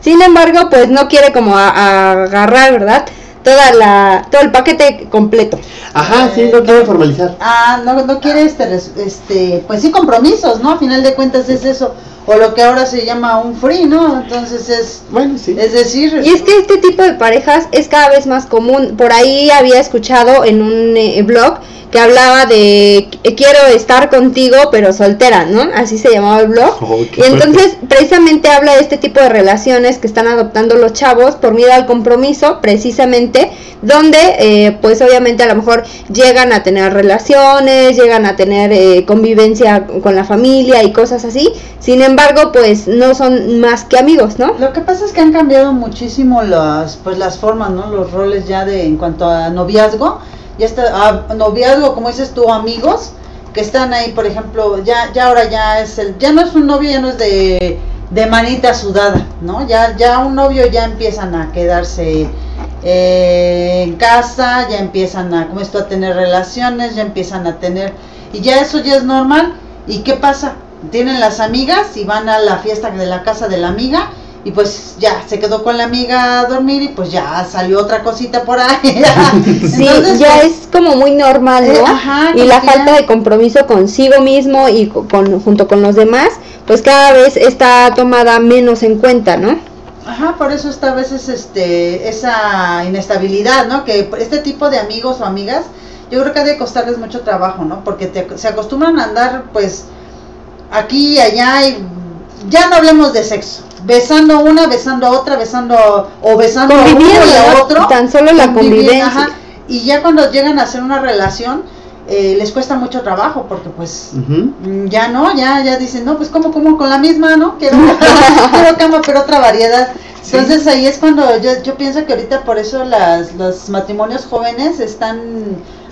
Sin embargo pues no quiere como a- a agarrar, ¿verdad? Toda la, todo el paquete completo. Ajá, sí, no quiero formalizar. Ah, no, no quiere este, este, pues sí, compromisos, ¿no? A final de cuentas es eso, o lo que ahora se llama un free, ¿no? Entonces es, Bueno, sí. es decir, Y es que este tipo de parejas es cada vez más común. Por ahí había escuchado en un eh, blog que hablaba de "Qu- quiero estar contigo pero soltera, ¿no? Así se llamaba el blog. Oh, y entonces precisamente habla de este tipo de relaciones que están adoptando los chavos por miedo al compromiso, precisamente, donde eh, pues obviamente a lo mejor llegan a tener relaciones, llegan a tener eh, convivencia con la familia y cosas así. Sin embargo, pues no son más que amigos, ¿no? Lo que pasa es que han cambiado muchísimo las pues las formas, ¿no? Los roles ya de en cuanto a noviazgo, ya está ah, noviazgo, como dices tú, amigos que están ahí, por ejemplo, ya ya ahora ya es el ya no es un novio, ya no es de de manita sudada, ¿no? Ya ya un novio ya empiezan a quedarse eh, en casa, ya empiezan a como esto a tener relaciones, ya empiezan a tener y ya eso ya es normal. ¿Y qué pasa? Tienen las amigas y van a la fiesta de la casa de la amiga y pues ya se quedó con la amiga a dormir y pues ya salió otra cosita por ahí. Sí, Entonces, ya pues, es como muy normal, ¿no? Eh, ajá, y la falta ya- de compromiso consigo mismo y co- con, junto con los demás, pues cada vez está tomada menos en cuenta, ¿no? Ajá, por eso está a veces este esa inestabilidad, ¿no? Que este tipo de amigos o amigas, yo creo que ha de costarles mucho trabajo, ¿no? Porque te- se acostumbran a andar, pues, aquí y allá y ya no hablemos de sexo. Besando una, besando a otra, besando o besando a uno y a otro. Tan solo la convivencia. ajá. Y ya cuando llegan a hacer una relación, eh, les cuesta mucho trabajo porque pues. Mm, Ya no, ya, ya dicen, no, pues como, como con la misma, ¿no? Quiero, quiero cama, pero otra variedad. Entonces ahí es cuando yo, yo pienso que ahorita por eso las, los matrimonios jóvenes están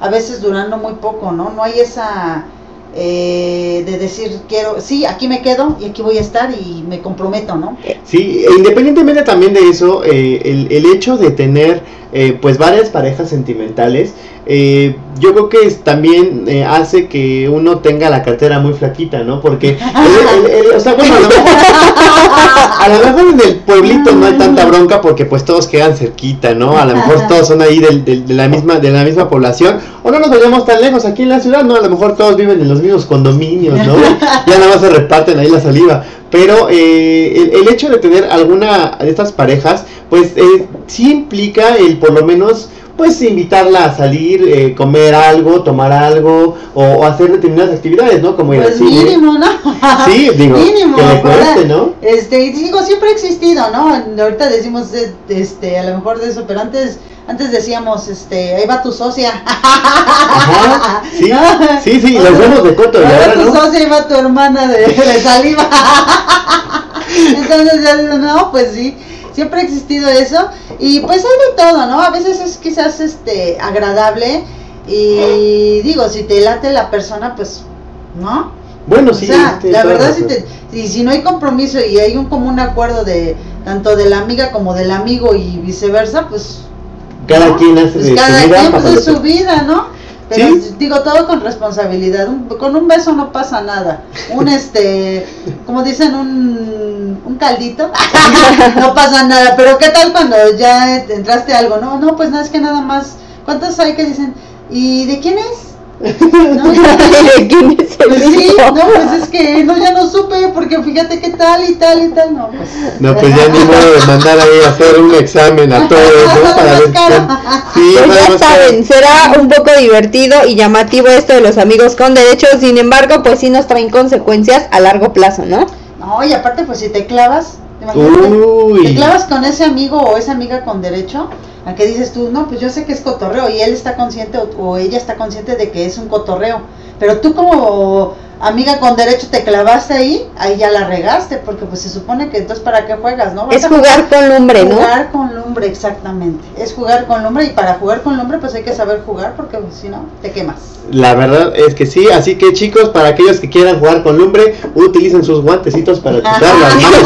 a veces durando muy poco, ¿no? No hay esa eh, de decir, quiero, sí, aquí me quedo y aquí voy a estar y me comprometo, ¿no? Sí, e independientemente también de eso, eh, el, el hecho de tener eh, pues varias parejas sentimentales, eh, yo creo que también eh, hace que uno tenga la cartera muy flaquita, ¿no? Porque, el- el- el- o sea, bueno, a lo, mejor, a lo mejor en el pueblito no hay tanta bronca porque pues todos quedan cerquita, ¿no? A lo mejor todos son ahí del- del- de, la misma de la misma población, o no nos vayamos tan lejos, aquí en la ciudad, ¿no? A lo mejor todos viven en los mismos condominios, ¿no? Ya nada más se reparten ahí la saliva. Pero eh, el, el hecho de tener alguna de estas parejas, pues eh, sí implica el por lo menos, pues invitarla a salir, eh, comer algo, tomar algo, o, o hacer determinadas actividades, ¿no? Como ir al Pues cine. mínimo, ¿no? Sí, digo, mínimo, que le para- cueste, ¿no? Este, digo, siempre ha existido, ¿no? Ahorita decimos, este, a lo mejor de eso, pero antes, antes decíamos, este, ahí va tu socia. Ajá, sí, ¿No? sí, sí, los vemos de coto, ahí va tu no. socia, ahí va tu hermana de, de saliva. Entonces, no, pues sí, siempre ha existido eso. Y pues hay de todo, ¿no? A veces es quizás, este, agradable. Y digo, si te late la persona, pues, ¿no? Bueno, sí, sea, tienes la verdad, si, te, si, si no hay compromiso y hay un común acuerdo de tanto de la amiga como del amigo y viceversa, pues Cada ¿no? quien hace Pues de su cada vida quien pues, de su vida, ¿no? Pero Sí. digo todo con responsabilidad. Un- con un beso no pasa nada. Un este, como dicen, un, un caldito, no pasa nada. Pero qué tal cuando ya entraste a algo, no, no, pues nada es que nada más. ¿Cuántos hay que dicen? ¿Y de quién es? ¿No? ¿De quién es el Pues sí, hijo? no, pues es que no, ya no supe, porque fíjate qué tal y tal y tal, no, pues. No, pues ya ni modo de mandar ahí a hacer un examen a todos, ¿no? Para ver Sí, Pues ya saben, será un poco divertido y llamativo esto de los amigos con derechos, sin embargo, pues sí nos traen consecuencias a largo plazo, ¿no? No, y aparte, pues si te clavas, imagínate, Uy. te clavas con ese amigo o esa amiga con derecho, a que dices tú, no, pues yo sé que es cotorreo y él está consciente o ella está consciente de que es un cotorreo, pero tú como amiga con derecho te clavaste ahí, ahí ya la regaste, porque pues se supone que entonces para qué juegas, ¿no? Vas Es jugar con lumbre, ¿no? Jugar con lumbre, exactamente. Es jugar con lumbre y para jugar con lumbre pues hay que saber jugar porque pues, si no te quemas. La verdad es que sí, así que chicos, para aquellos que quieran jugar con lumbre, utilicen sus guantecitos para quitar las manos.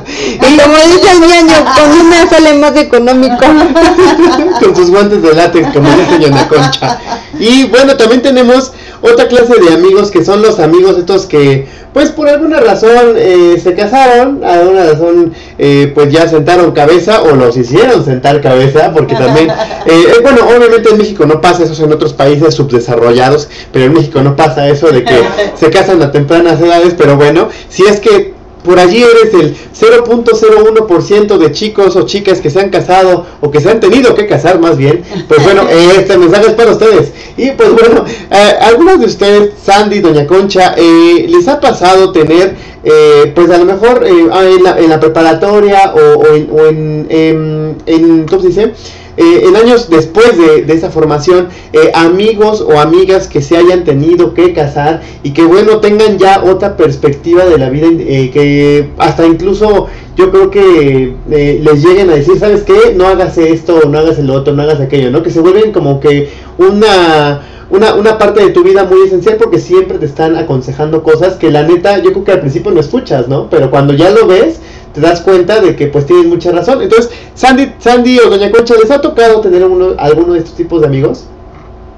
Y como dice el ñaño, con una sale más económico. con sus guantes de látex, como dice Ñona Concha. Y bueno, también tenemos otra clase de amigos que son los amigos estos que, pues por alguna razón eh, se casaron, a alguna razón, eh, pues ya sentaron cabeza o los hicieron sentar cabeza, porque también, eh, eh, bueno, obviamente en México no pasa eso, en otros países subdesarrollados, pero en México no pasa eso de que se casan a tempranas edades, pero bueno, si es que por allí eres el 0.01% de chicos o chicas que se han casado o que se han tenido que casar más bien, pues bueno, este mensaje es para ustedes. Y pues bueno, eh, algunos de ustedes, Sandy, Doña Concha, eh, les ha pasado tener, eh, pues a lo mejor eh, ah, en, la, en la preparatoria o, o en, o en, em, en, ¿cómo se dice? Eh, en años después de, de esa formación, eh, amigos o amigas que se hayan tenido que casar y que bueno, tengan ya otra perspectiva de la vida, eh, que hasta incluso yo creo que eh, les lleguen a decir, ¿sabes qué? No hagas esto, no hagas el otro, no hagas aquello, ¿no? Que se vuelven como que una... Una, una parte de tu vida muy esencial porque siempre te están aconsejando cosas que la neta yo creo que al principio no escuchas, ¿no? Pero cuando ya lo ves, te das cuenta de que pues tienes mucha razón. Entonces, Sandy, Sandy o Doña Concha, ¿les ha tocado tener uno, alguno de estos tipos de amigos?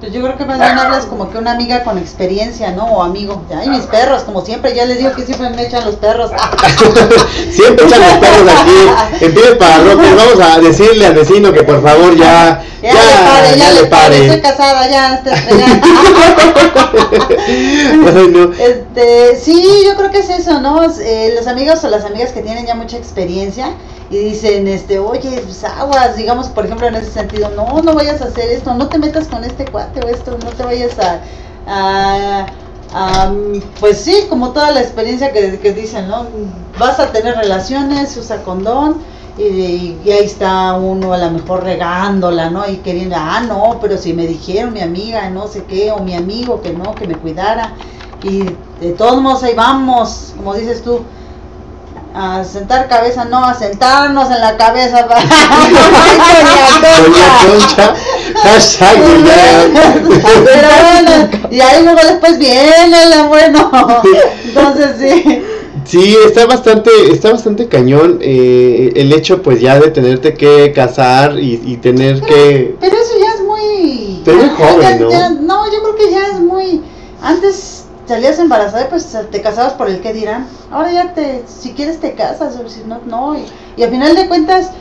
Pues yo creo que más bien hablas como que una amiga con experiencia, ¿no? O amigo. Ay, mis perros, como siempre, ya les digo que siempre me echan los perros. Siempre echan los perros aquí Pide para Rocker. Vamos a decirle al vecino que por favor ya, Ya, le pare, ya, le pare. Estoy casada, ya, ya. Este, sí, yo creo que es eso, ¿no? Eh, los amigos o las amigas que tienen ya mucha experiencia y dicen, este, oye, pues aguas, digamos, por ejemplo, en ese sentido, no, no vayas a hacer esto, no te metas con este cuate o esto, no te vayas a, a, pues sí, como toda la experiencia que, que dicen, ¿no? Vas a tener relaciones, usa condón. Y, y ahí está uno a lo mejor regándola, ¿no? Y queriendo, ah, no, pero si me dijeron mi amiga, no sé qué, o mi amigo que no, que me cuidara. Y de todos modos ahí vamos, como dices tú, a sentar cabeza, no, a sentarnos en la cabeza. Doña Concha. Pero bueno, y ahí luego después viene lo bueno. Entonces sí. Sí, está bastante, está bastante cañón eh, el hecho pues ya de tenerte que casar y, y tener que... Pero eso ya es muy. Pero muy joven, ya- ¿no? ya- no, yo creo que ya es muy. Antes salías embarazada y pues te casabas por el que dirán. Ahora ya te, si quieres te casas, o si no, no. Y, y al final de cuentas,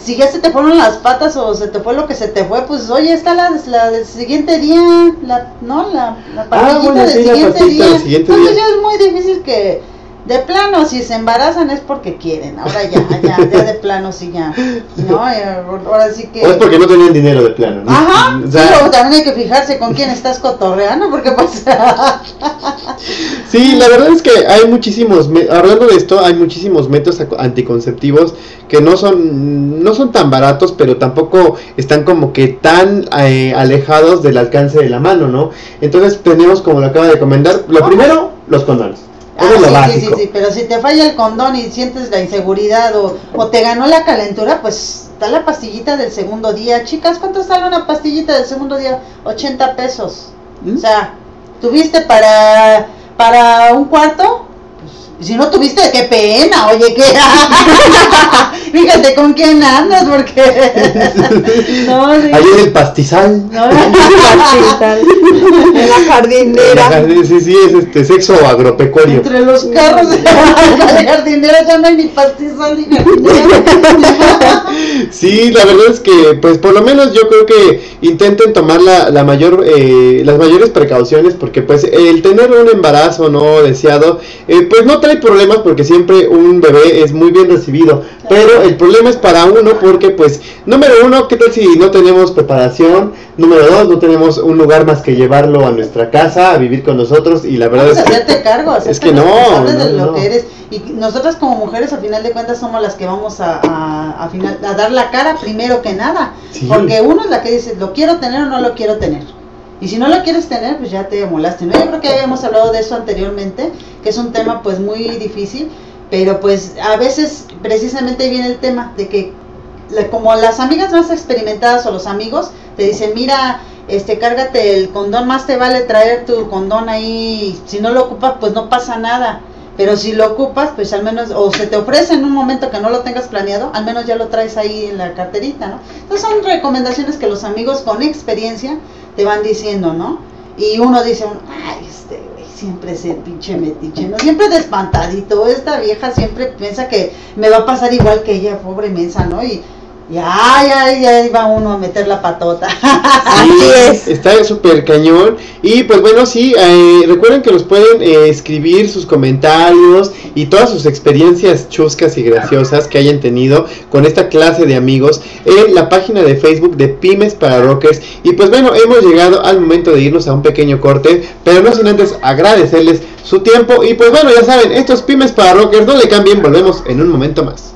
si ya se te fueron las patas o se te fue lo que se te fue, pues oye, está la, la del siguiente día, la, no, la, la Ah, bueno, del sí, la siguiente día. del siguiente Entonces día. ya es muy difícil que, de plano, si se embarazan es porque quieren. Ahora ya, ya, ya de plano sí ya. No, Y ahora sí que. O es porque no tenían dinero de plano, ¿no? Ajá, O sí, sea, luego también hay que fijarse con quién estás cotorreando, porque pues... Sí, la verdad es que hay muchísimos, hablando de esto, hay muchísimos métodos anticonceptivos que no son, no son tan baratos, pero tampoco están como que tan eh, alejados del alcance de la mano, ¿no? Entonces tenemos, como lo acaba de comentar, lo primero, los condones. Ah, Eso es lo sí, sí, básico. sí, sí, pero si te falla el condón y sientes la inseguridad o, o te ganó la calentura, pues está la pastillita del segundo día. Chicas, ¿cuánto sale una pastillita del segundo día? 80 pesos. ¿Mm? O sea, ¿tuviste para, para un cuarto? Si no tuviste, qué pena, oye, qué... Fíjate con quién andas, porque... no, sí. Ahí en el pastizal. No, Pastizal. En la jardinera. Sí, sí, es este sexo agropecuario. Entre los carros de la jardinera ya no hay ni pastizal ni jardinera. Sí, la verdad es que, pues por lo menos yo creo que intenten tomar la, la mayor, eh, las mayores precauciones porque pues el tener un embarazo no deseado, eh, pues no trae problemas porque siempre un bebé es muy bien recibido, pero el problema es para uno porque pues, número uno, ¿qué tal si no tenemos preparación? Número dos, no tenemos un lugar más que llevarlo a nuestra casa, a vivir con nosotros y la verdad Vamos es que... hacerte cargo, es que no, de no, lo no. que eres. Y nosotras como mujeres, a final de cuentas, somos las que vamos a, a, a final, a dar la cara primero que nada. Sí. Porque uno es la que dice, lo quiero tener o no lo quiero tener. Y si no la quieres tener, pues ya te molaste. ¿no? Yo creo que habíamos hablado de eso anteriormente, que es un tema pues muy difícil, pero pues a veces precisamente viene el tema de que como las amigas más experimentadas o los amigos te dicen, mira, este, cárgate el condón, más te vale traer tu condón ahí, si no lo ocupas, pues no pasa nada. Pero si lo ocupas, pues al menos, o se te ofrece en un momento que no lo tengas planeado, al menos ya lo traes ahí en la carterita, ¿no? Entonces son recomendaciones que los amigos con experiencia te van diciendo, ¿no? Y uno dice, ay, este güey siempre es el pinche metiche, ¿no? Siempre de espantadito, esta vieja siempre piensa que me va a pasar igual que ella, pobre mensa, ¿no? Y ya, ya, ya iba uno a meter la patota. Así es. Está súper cañón. Y pues bueno, sí, eh, recuerden que nos pueden eh, escribir sus comentarios y todas sus experiencias chuscas y graciosas que hayan tenido con esta clase de amigos en la página de Facebook de Pymes para Rockers. Y pues bueno, hemos llegado al momento de irnos a un pequeño corte, pero no sin antes agradecerles su tiempo. Y pues bueno, ya saben, estos Pymes para Rockers, no le cambien, volvemos en un momento más.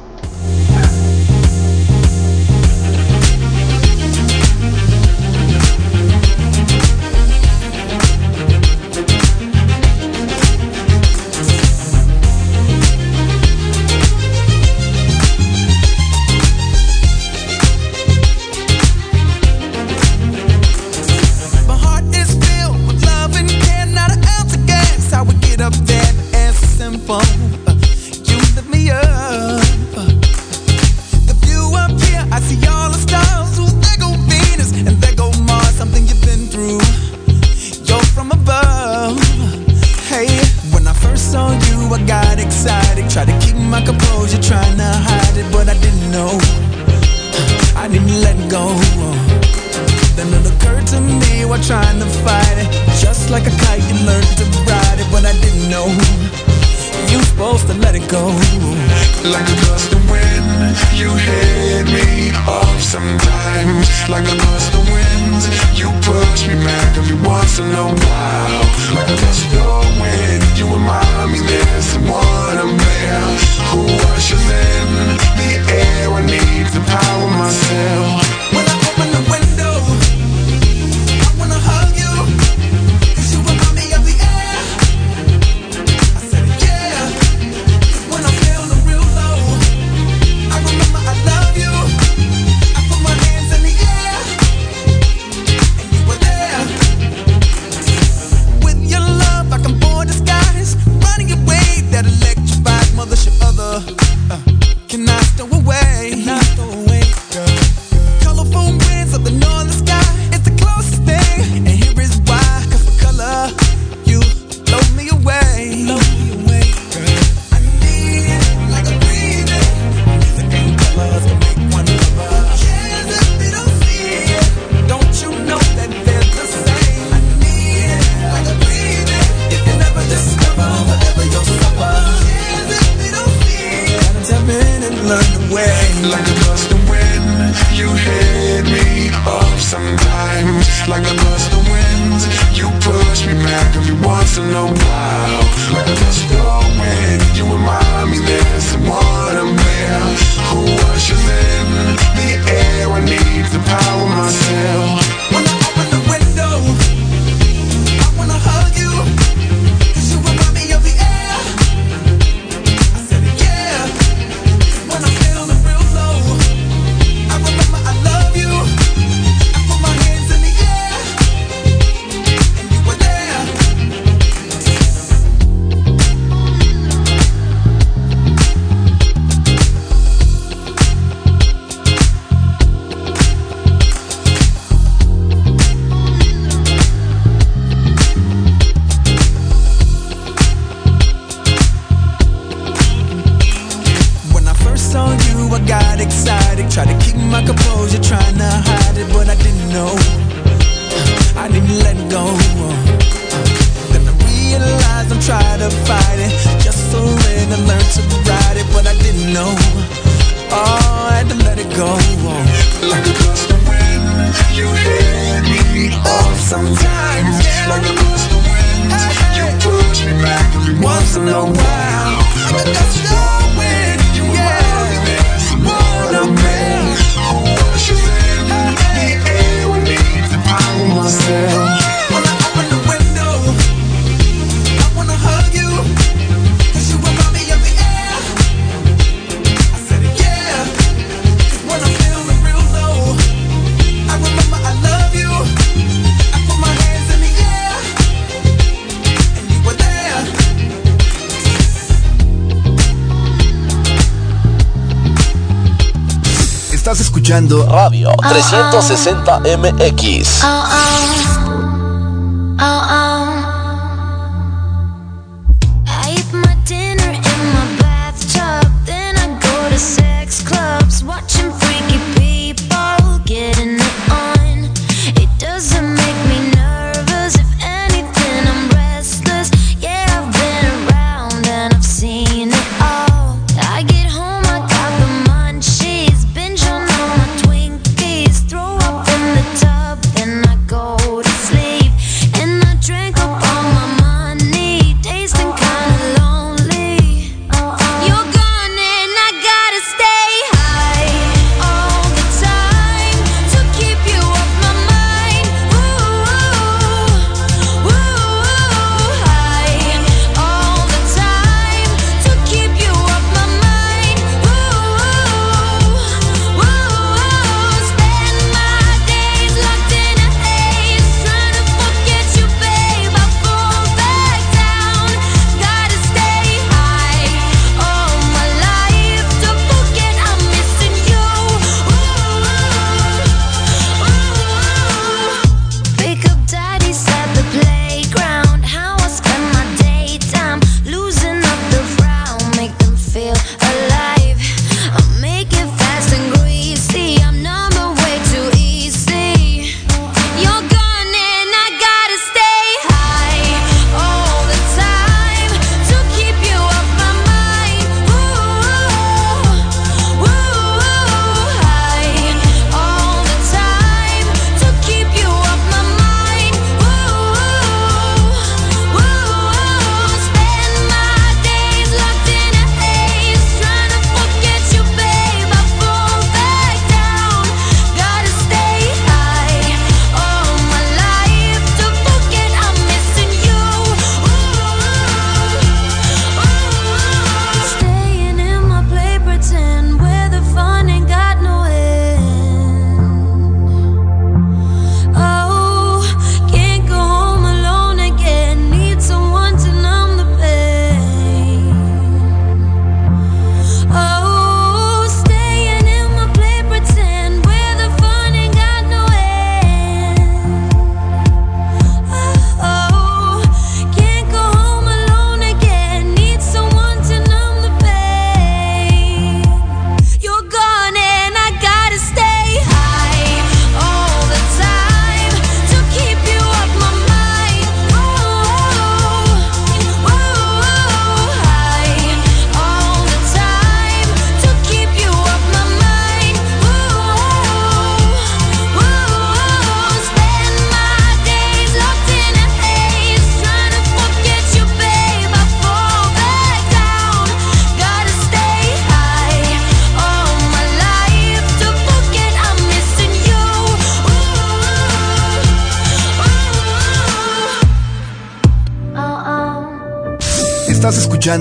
Escuchando Radio 360 MX.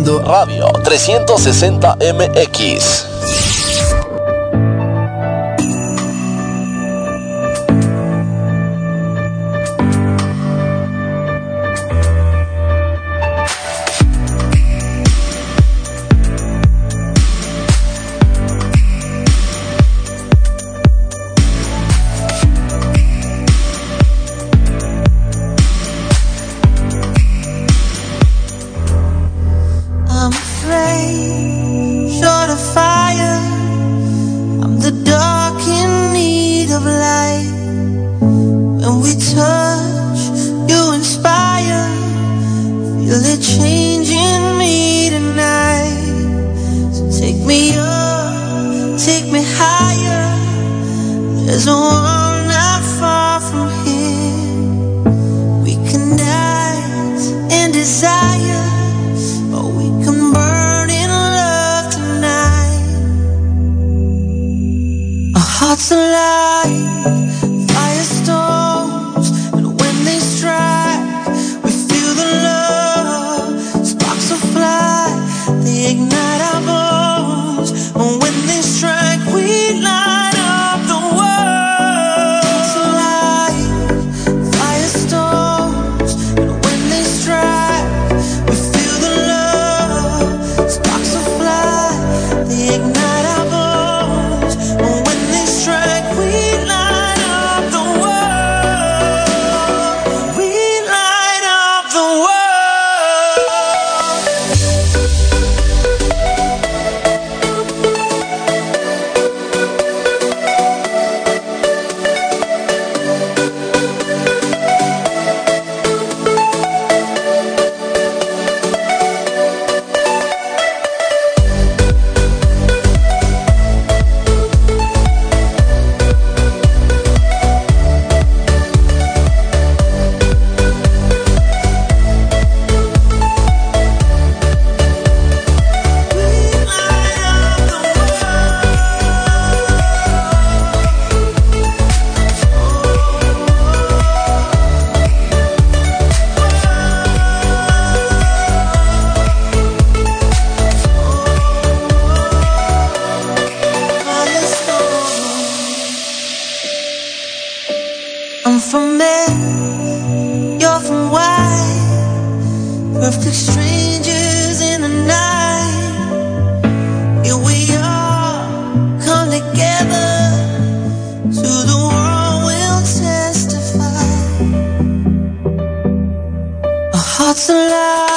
Radio 360 MX. What's love?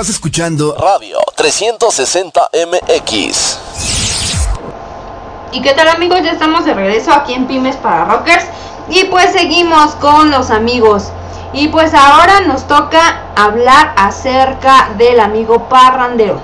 Estás escuchando Radio 360 MX. ¿Y qué tal amigos? Ya estamos de regreso aquí en Pymes para Rockers y pues seguimos con los amigos. Y pues ahora nos toca hablar acerca del amigo parrandero.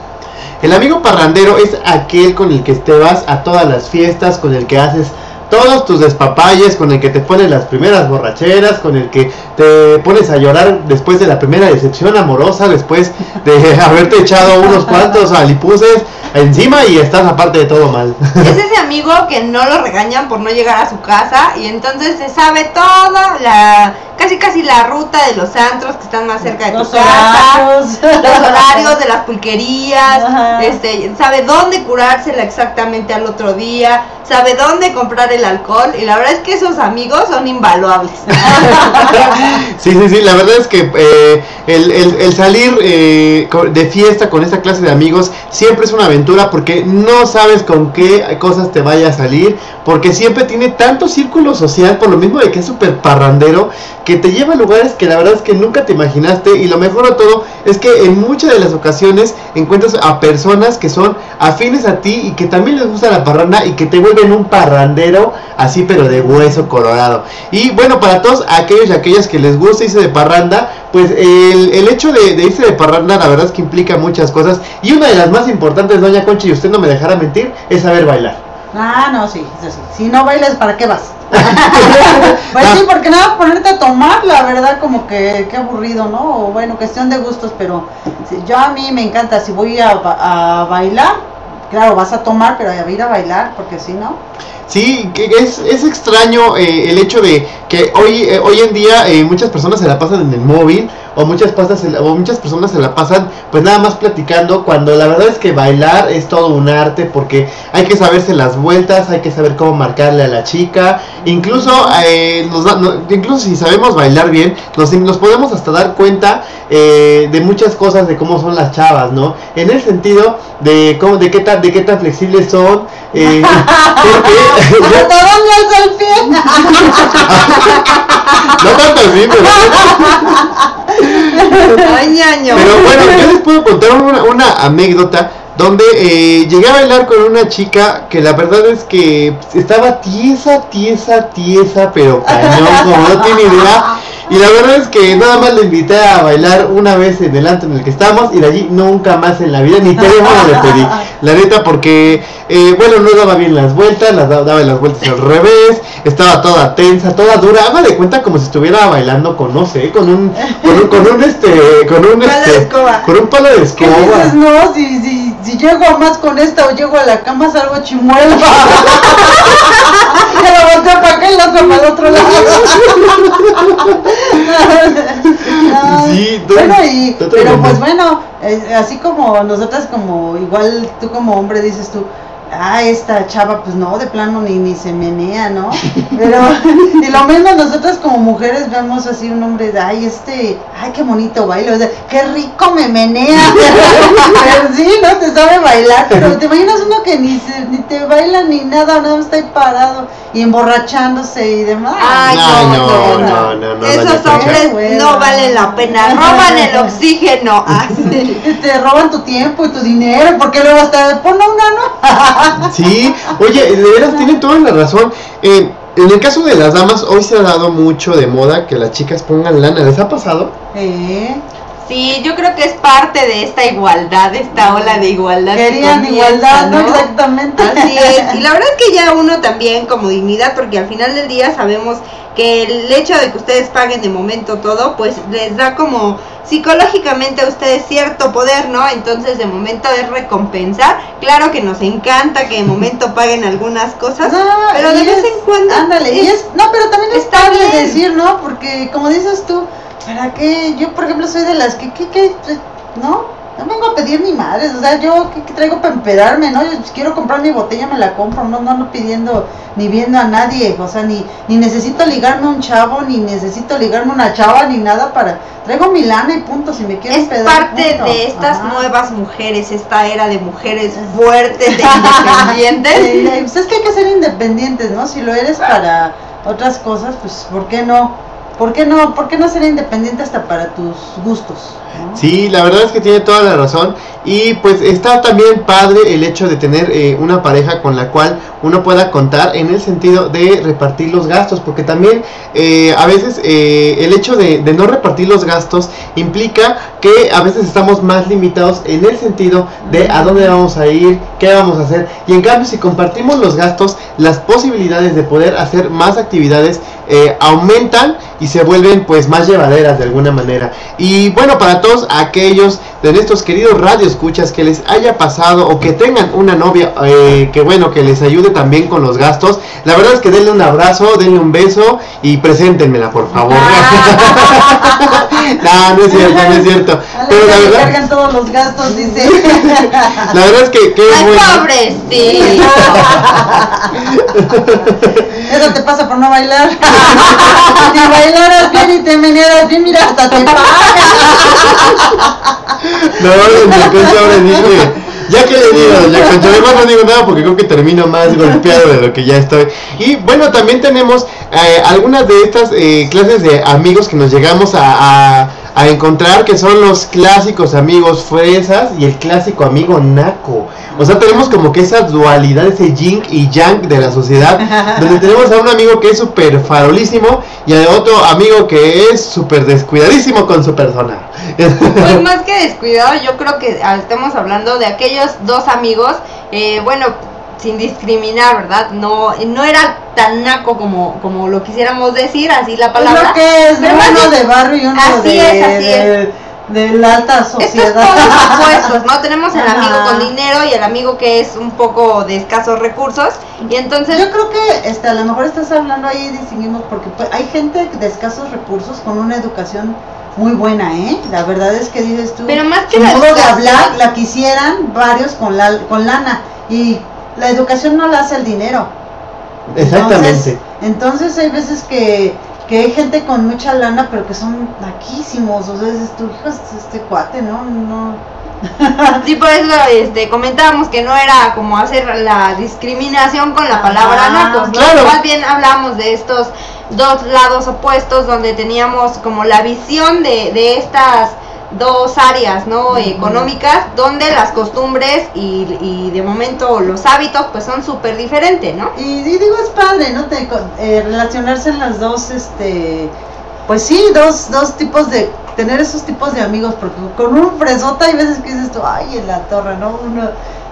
El amigo parrandero es aquel con el que te vas a todas las fiestas, con el que haces todos tus despapalles, con el que te pones las primeras borracheras, con el que te pones a llorar después de la primera decepción amorosa, después de haberte echado unos cuantos alipuses encima y estás aparte de todo mal. Es ese amigo que no lo regañan por no llegar a su casa y entonces se sabe toda la casi casi la ruta de los antros que están más cerca de tu Los casa, los horarios de las pulquerías, Ajá. este, sabe dónde curársela exactamente al otro día, sabe dónde comprar el alcohol y la verdad es que esos amigos son invaluables. Sí, sí, sí, la verdad es que eh, el, el- el salir eh, de fiesta con esta clase de amigos siempre es una aventura porque no sabes con qué cosas te vaya a salir, porque siempre tiene tanto círculo social, por lo mismo de que es súper parrandero, que te lleva a lugares que la verdad es que nunca te imaginaste y lo mejor de todo es que en muchas de las ocasiones encuentras a personas que son afines a ti y que también les gusta la parranda y que te vuelven un parrandero así pero de hueso colorado. Y bueno, para todos aquellos y aquellas que les gusta irse de parranda, pues el, el hecho de, de irse de parranda la verdad es que implica muchas cosas y una de las más importantes, doña Concha, y usted no me dejará mentir, es saber bailar. Ah, no, sí, eso sí. Si no bailas, ¿para qué vas? pues sí, porque nada, ponerte a tomar, la verdad, como que qué aburrido, ¿no? O bueno, cuestión de gustos, pero sí, yo a mí me encanta, si voy a, a bailar, claro, vas a tomar, pero a ir a bailar, porque si no. Sí, que es, es extraño eh, el hecho de que hoy, eh, hoy en día eh, muchas personas se la pasan en el móvil o muchas, pasas la- o muchas personas se la pasan pues nada más platicando cuando la verdad es que bailar es todo un arte porque hay que saberse las vueltas, hay que saber cómo marcarle a la chica, incluso, eh, nos da- no- incluso si sabemos bailar bien, nos, nos podemos hasta dar cuenta eh, de muchas cosas de cómo son las chavas, ¿no? En el sentido de cómo, de qué tan, de qué tan flexibles son, eh, porque no tanto así, pero, Pero bueno, yo les puedo contar una, una anécdota donde eh, llegué a bailar con una chica que la verdad es que estaba tiesa, tiesa, tiesa, pero cañón, no tiene idea. Y la verdad es que nada más le invité a bailar una vez en el antro en el que estábamos y de allí nunca más en la vida, ni teléfono le pedí. La neta, porque, eh, bueno, no daba bien las vueltas, las da- daba las vueltas al revés, estaba toda tensa, toda dura. Haga de cuenta como si estuviera bailando con, no sé, con un, con un, con un este, con un, Palo de este, escoba. con un palo de ¿Qué escoba. dices? No, si, si, si llego a más con esta o llego a la cama salgo chimuelo. Que lo volteo para acá y la otra para el otro lado. Sí, bueno, y, pero pues bueno, eh, así como nosotras como, igual tú como hombre dices tú, ah, esta chava, pues no, de plano ni, ni se menea, ¿no? Pero, y lo mismo nosotras como mujeres vemos así un hombre de, ay, este, ay, qué bonito bailo, o sea, qué rico me menea. pero sí, ¿no? Te sabe bailar, pero te imaginas uno que ni, se, ni te baila ni nada, nada más está ahí parado y emborrachándose y demás. Ay, no, no, no, no, no, no, Esos hombres no valen la pena, roban el oxígeno. Te roban tu tiempo y tu dinero, porque luego hasta pon una, ¿no? Sí, oye, de veras tienen toda la razón. Eh, en el caso de las damas, hoy se ha dado mucho de moda que las chicas pongan lana. ¿Les ha pasado? Eh, Sí, yo creo que es parte de esta igualdad, de esta ola de igualdad. que Querían igualdad, ¿no? Exactamente. Así es. Y la verdad es que ya uno también como dignidad, porque al final del día sabemos que el hecho de que ustedes paguen de momento todo, pues les da como psicológicamente a ustedes cierto poder, ¿no? Entonces de momento es recompensar. Claro que nos encanta que de momento paguen algunas cosas, No, pero de y vez es- en cuando... Ándale, y es, no, pero también es está padre bien. decir, ¿no? Porque como dices tú, ¿para qué? Yo, por ejemplo, soy de las que, ¿qué, qué? ¿No? No vengo a pedir ni madres, o sea, yo, ¿qué, qué traigo para empedarme, no? Yo quiero comprar mi botella, me la compro, no, no ando pidiendo ni viendo a nadie, o sea, ni, ni necesito ligarme a un chavo, ni necesito ligarme a una chava, ni nada para... Traigo mi lana y punto, si me quiero Es empedar, parte punto. de estas Ajá. nuevas mujeres, esta era de mujeres fuertes, de independientes. Pues es que hay que ser independientes, ¿no? Si lo eres para otras cosas, pues ¿por qué no? ¿Por qué no? ¿Por qué no ser independiente hasta para tus gustos? Sí, la verdad es que tiene toda la razón. Y pues está también padre el hecho de tener eh, una pareja con la cual uno pueda contar en el sentido de repartir los gastos. Porque también eh, a veces eh, el hecho de no repartir los gastos implica que a veces estamos más limitados en el sentido de a dónde vamos a ir, qué vamos a hacer. Y en cambio si compartimos los gastos, las posibilidades de poder hacer más actividades eh, aumentan y se vuelven pues más llevaderas de alguna manera. Y bueno, para todos aquellos de nuestros queridos radioescuchas que les haya pasado o que tengan una novia eh, que bueno, que les ayude también con los gastos, la verdad es que denle un abrazo, denle un beso y preséntenmela por favor. no, no es cierto, no es cierto. Pero que la verdad, cargan todos los gastos, dice. la verdad es que, que es Ay, bueno. pobrecito. Eso te pasa por no bailar. si bailaras bien y te menearas bien, mira, hasta te pagan. No, ahora dije, ya que le digo, doña Concha, además no digo nada porque creo que termino más golpeado de lo que ya estoy. Y bueno, también tenemos eh, algunas de estas eh, clases de amigos que nos llegamos a- a encontrar, que son los clásicos amigos fresas y el clásico amigo naco. O sea, tenemos como que esa dualidad, ese yin y yang de la sociedad, donde tenemos a un amigo que es súper farolísimo y a otro amigo que es súper descuidadísimo con su persona. Pues más que descuidado, yo creo que estamos hablando de aquellos dos amigos, eh, bueno, sin discriminar, ¿verdad? No, no era tan naco como, como lo quisiéramos decir, así la Es palabra. que es. Pero uno de barrio y uno Así de, es, así de, de la alta Estos sociedad. todos opuestos, ¿no? Tenemos el amigo con dinero y el amigo que es un poco de escasos recursos. Y entonces, Yo creo que este, a lo mejor estás hablando ahí y distinguimos porque pues, hay gente de escasos recursos con una educación muy buena, ¿eh? La verdad es que dices tú, Pero más que su modo de hablar la quisieran varios con la con lana y la educación no la hace el dinero. Exactamente. Entonces, entonces hay veces que, que hay gente con mucha lana pero que son naquísimos, o sea, dices tú, hijos, este cuate, ¿no? No. sí, por eso este, comentábamos que no era como hacer la discriminación con la palabra Ah, claro. Más bien hablamos de estos dos lados opuestos donde teníamos como la visión de, de estas dos áreas, ¿no? Económicas, donde las costumbres y, y de momento los hábitos pues son súper diferentes, ¿no? Y, y digo, es padre, ¿no? Te- eh, relacionarse en las dos, este, pues sí, dos, dos tipos de, tener esos tipos de amigos, porque con un fresota hay veces que dices tú, ay, en la torre, ¿no? Uno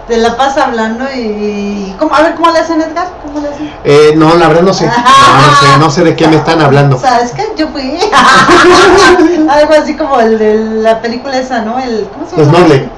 te la pasa hablando y, y ¿cómo? a ver, ¿cómo le hacen Edgar? ¿Cómo le hacen? Eh, no, la verdad no sé. No, no sé, no sé de qué me están hablando. ¿Sabes qué? Yo fui. Algo así como el de la película esa, ¿no? El, ¿Cómo se Los llama? Noble.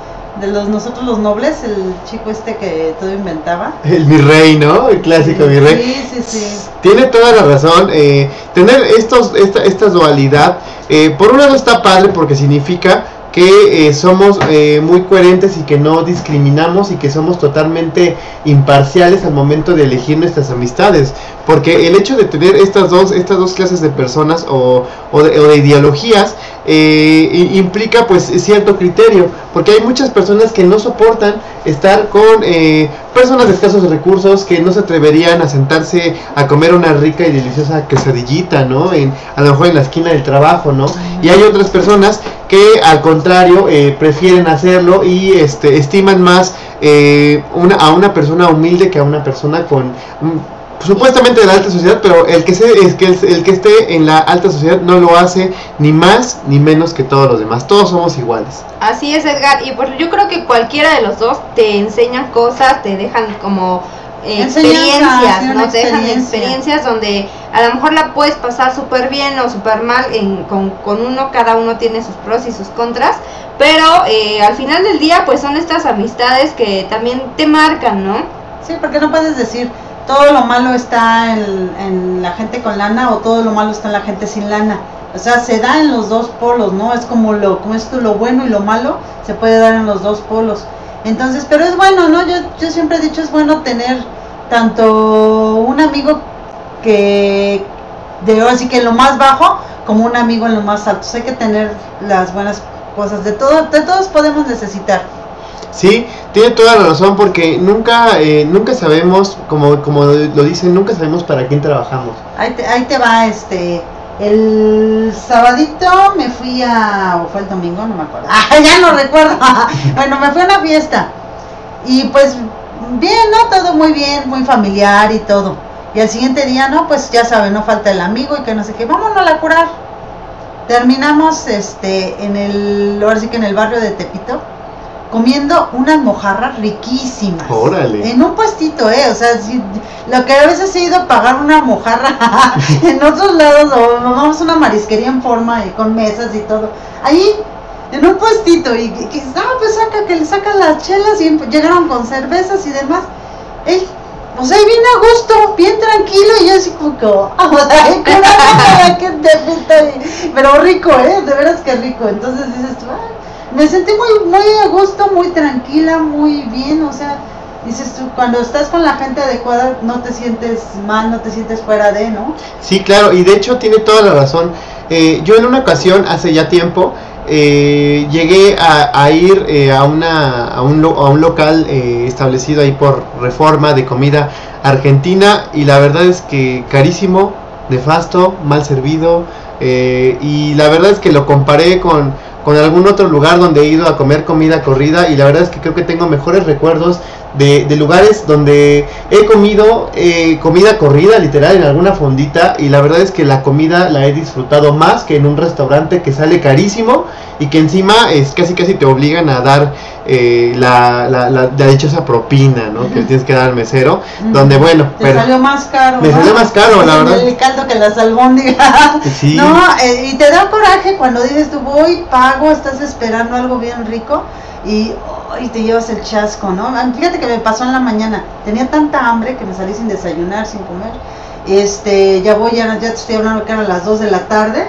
De los nosotros los nobles, el chico este que todo inventaba. El mi rey, ¿no? El clásico mi rey. Sí, sí, sí. Tiene toda la razón. eh, tener estos, esta, esta dualidad, eh, por un lado está padre porque significa que eh, somos eh, muy coherentes y que no discriminamos y que somos totalmente imparciales al momento de elegir nuestras amistades. Porque el hecho de tener estas dos, estas dos clases de personas o, o de, o de ideologías eh, implica pues cierto criterio. Porque hay muchas personas que no soportan estar con eh, personas de escasos recursos que no se atreverían a sentarse a comer una rica y deliciosa quesadillita, ¿no? En, a lo mejor en la esquina del trabajo, ¿no? Y hay otras personas que al contrario eh, prefieren hacerlo y este estiman más eh, una, a una persona humilde que a una persona con mm, supuestamente de la alta sociedad, pero el que se, es que el, el que esté en la alta sociedad no lo hace ni más ni menos que todos los demás. Todos somos iguales. Así es, Edgar. Y pues yo creo que cualquiera de los dos te enseñan cosas, te dejan como eh, experiencias, ¿no? Te dejan experiencia. experiencias donde a lo mejor la puedes pasar súper bien o súper mal en- con, con uno, cada uno tiene sus pros y sus contras, pero eh, al final del día pues son estas amistades que también te marcan, ¿no? Sí, porque no puedes decir todo lo malo está en, en la gente con lana o todo lo malo está en la gente sin lana. O sea, se da en los dos polos, ¿no? Es como lo, como esto, lo bueno y lo malo se puede dar en los dos polos. Entonces, pero es bueno, ¿no? Yo, yo siempre he dicho es bueno tener tanto un amigo que de así que en lo más bajo como un amigo en lo más alto. O hay que tener las buenas cosas. De todo, de todos podemos necesitar. Sí, tiene toda la razón porque nunca, eh, nunca sabemos, como, como lo dicen, nunca sabemos para quién trabajamos. Ahí te, va, este, el sabadito me fui a, o fue el domingo, no me acuerdo, ah, ya no recuerdo, bueno, me fui a una fiesta, y pues, bien, ¿no? Todo muy bien, muy familiar y todo, y al siguiente día, no, pues ya saben, no falta el amigo y que no sé qué, vámonos a curar, terminamos, este, en el, ahora sí que en el barrio de Tepito, comiendo unas mojarras riquísimas. Órale. En un puestito, ¿eh? O sea, si- lo que a veces he ido a pagar una mojarra en otros lados, o vamos a una marisquería en forma y con mesas y todo. Ahí, en un puestito, y que, ah, pues saca, que le sacan las chelas y llegaron con cervezas y demás. Ey, o sea, bien a gusto, bien tranquilo, y yo así como que, oh, ay, qué rico, ¿eh? De veras que rico. Entonces dices tú, "Ay, me sentí muy, muy a gusto, muy tranquila, muy bien, o sea, dices tú, cuando estás con la gente adecuada no te sientes mal, no te sientes fuera de, ¿no? Sí, claro, y de hecho tiene toda la razón. Eh, yo en una ocasión, hace ya tiempo, eh, llegué a, ir eh, a, una, a, un, a un local eh, establecido ahí por reforma de comida argentina y la verdad es que carísimo, nefasto, mal servido eh, y la verdad es que lo comparé con, con algún otro lugar donde he ido a comer comida corrida y la verdad es que creo que tengo mejores recuerdos de, de lugares donde he comido eh, comida corrida literal en alguna fondita y la verdad es que la comida la he disfrutado más que en un restaurante que sale carísimo y que encima es casi casi te obligan a dar eh, la, la, la, la dichosa propina ¿no? que tienes que dar al mesero donde bueno Te pero salió más caro. me ¿no? salió más caro, la verdad. El caldo que las albóndigas. Sí. No, eh, y te da coraje cuando dices tú voy, pago, estás esperando algo bien rico y, te llevas el chasco, ¿no? Fíjate que me pasó en la mañana. Tenía tanta hambre que me salí sin desayunar, sin comer. Este, ya voy, ya, ya te estoy hablando que eran las 2 de la tarde.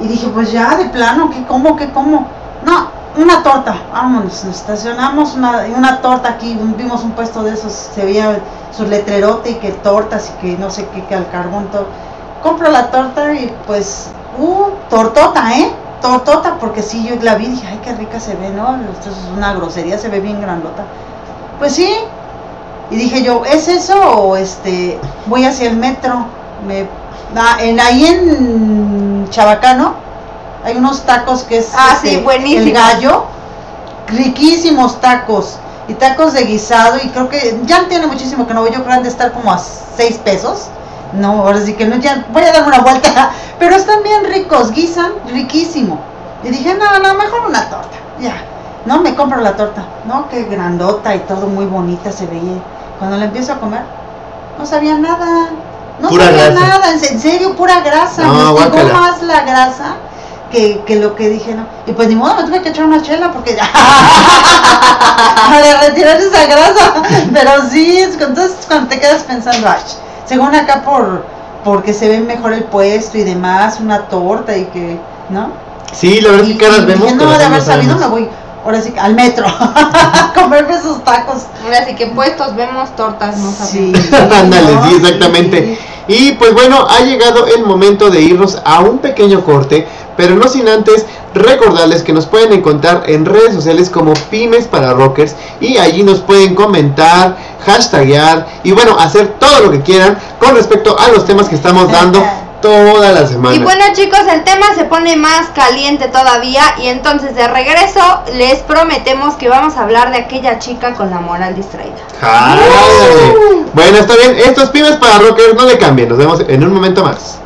Y dije, pues ya, de plano, ¿qué como, qué como? No, una torta, vámonos, nos estacionamos una, una torta aquí, vimos un puesto de esos, se veía su letrerote y que tortas y que no sé qué, que al carbón, todo. Compro la torta y pues, uh, tortota, ¿eh? Tortota, porque sí, yo la vi dije, ay, qué rica se ve, ¿no? Esto es una grosería, se ve bien grandota. Pues sí, y dije yo, ¿es eso o este, voy hacia el metro? Me, ah, en, ahí en Chabacano hay unos tacos que es Ah, este, sí, el gallo, riquísimos tacos y tacos de guisado y creo que ya tiene muchísimo que no voy, yo creo que han de estar como a 6 pesos. No, ahora sí que no, ya voy a dar una vuelta, pero están bien ricos, guisan riquísimo. Y dije, no, no, mejor una torta, ya. No, me compro la torta. No, qué grandota y todo muy bonita se veía. Cuando la empiezo a comer, no sabía nada. No Pura sabía grasa. nada, en se- en serio, pura grasa. No, me guácala. más la grasa que, que lo que dije, no. Y pues ni modo, me tuve que echar una chela porque para retirar esa grasa. Pero sí, es- entonces cuando te quedas pensando, ay, según acá por porque se ve mejor el puesto y demás, una torta y que, ¿no? Sí, la verdad es que caras Y vemos. dije, no, de haber sabido me voy ahora sí al metro a comerme esos tacos. Ahora sí que puestos vemos, tortas no Sí. sabemos. Ándale, ¿no? sí, exactamente. Y pues bueno, ha llegado el momento de irnos a un pequeño corte, pero no sin antes recordarles que nos pueden encontrar en redes sociales como Pymes para Rockers y allí nos pueden comentar, hashtaguear y bueno, hacer todo lo que quieran con respecto a los temas que estamos dando toda la semana. Y bueno chicos, el tema se pone más caliente todavía y entonces de regreso les prometemos que vamos a hablar de aquella chica con la moral distraída. Ándale. Bueno, está bien, estos Pymes para Rockers no le cambien, nos vemos en un momento más.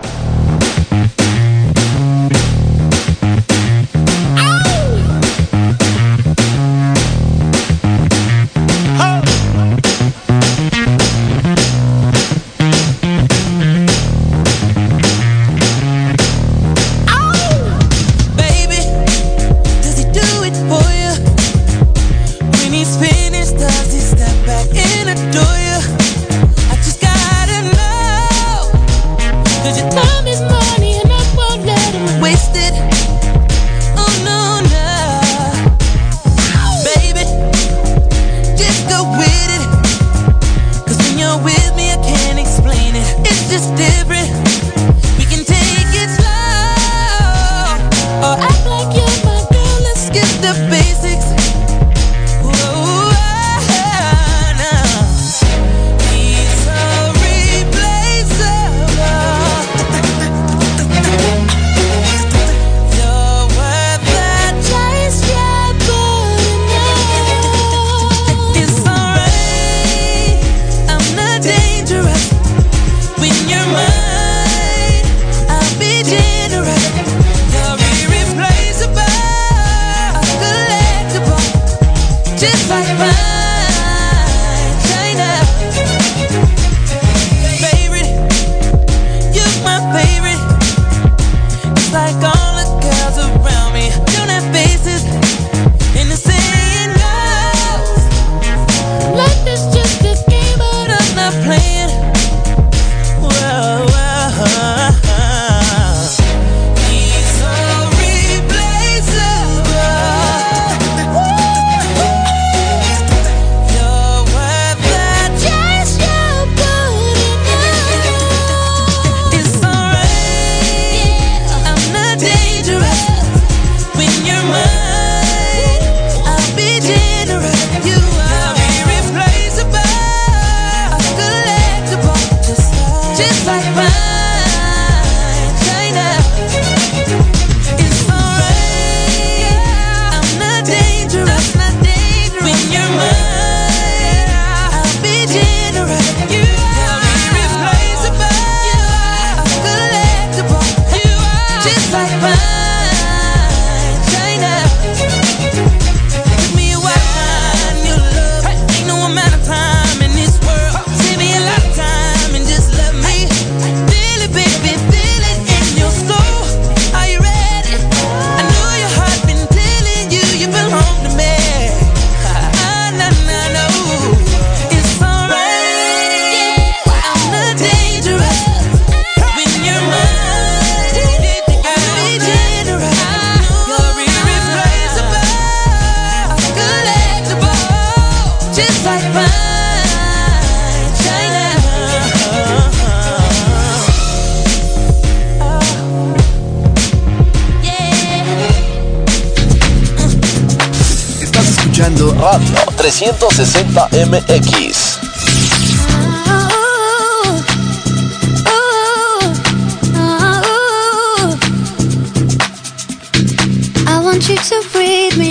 To breathe me.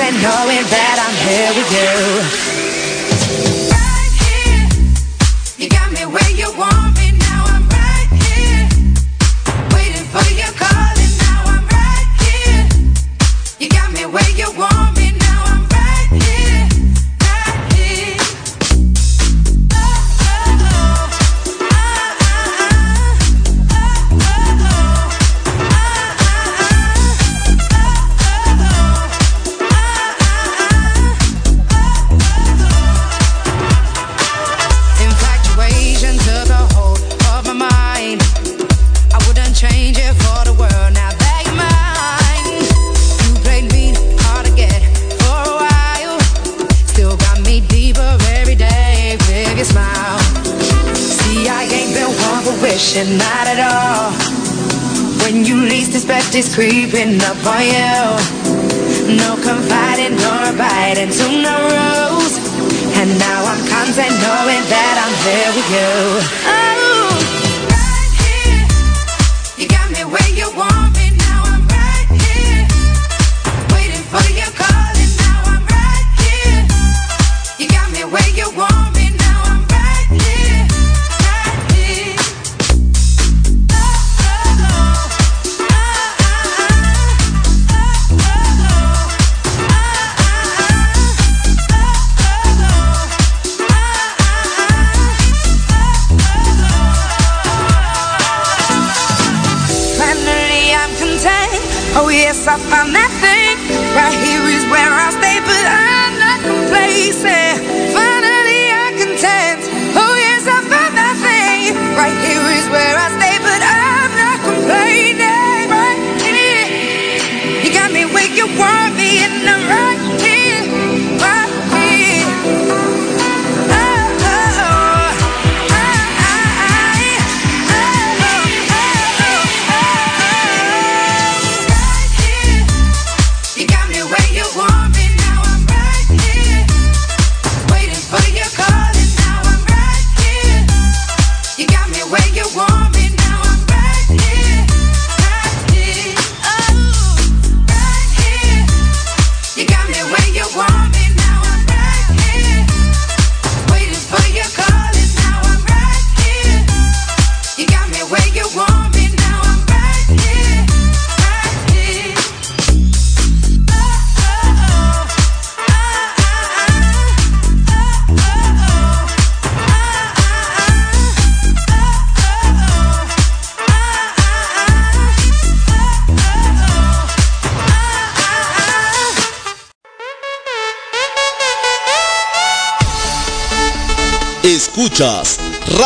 I'm knowing that I'm here with you.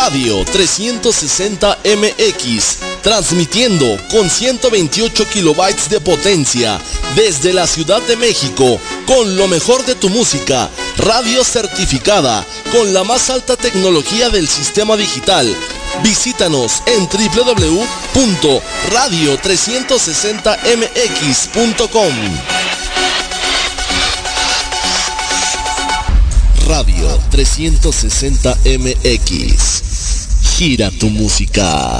Radio 360 MX, transmitiendo con 128 kilobytes de potencia desde la Ciudad de México, con lo mejor de tu música, radio certificada, con la más alta tecnología del sistema digital. Visítanos en www.radio360mx.com. Radio 360 MX. Gira tu música.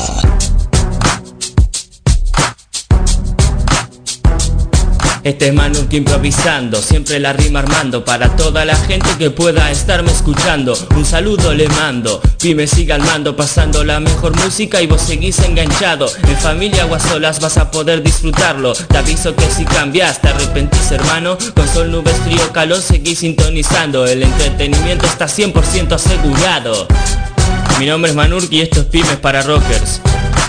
Este es Manurk improvisando, siempre la rima armando Para toda la gente que pueda estarme escuchando Un saludo le mando, Pime siga al mando Pasando la mejor música y vos seguís enganchado En familia o a solas vas a poder disfrutarlo Te aviso que si cambias te arrepentís hermano Con sol, nubes, frío, calor seguís sintonizando El entretenimiento está 100% asegurado Mi nombre es Manurk y esto es Pymes para Rockers.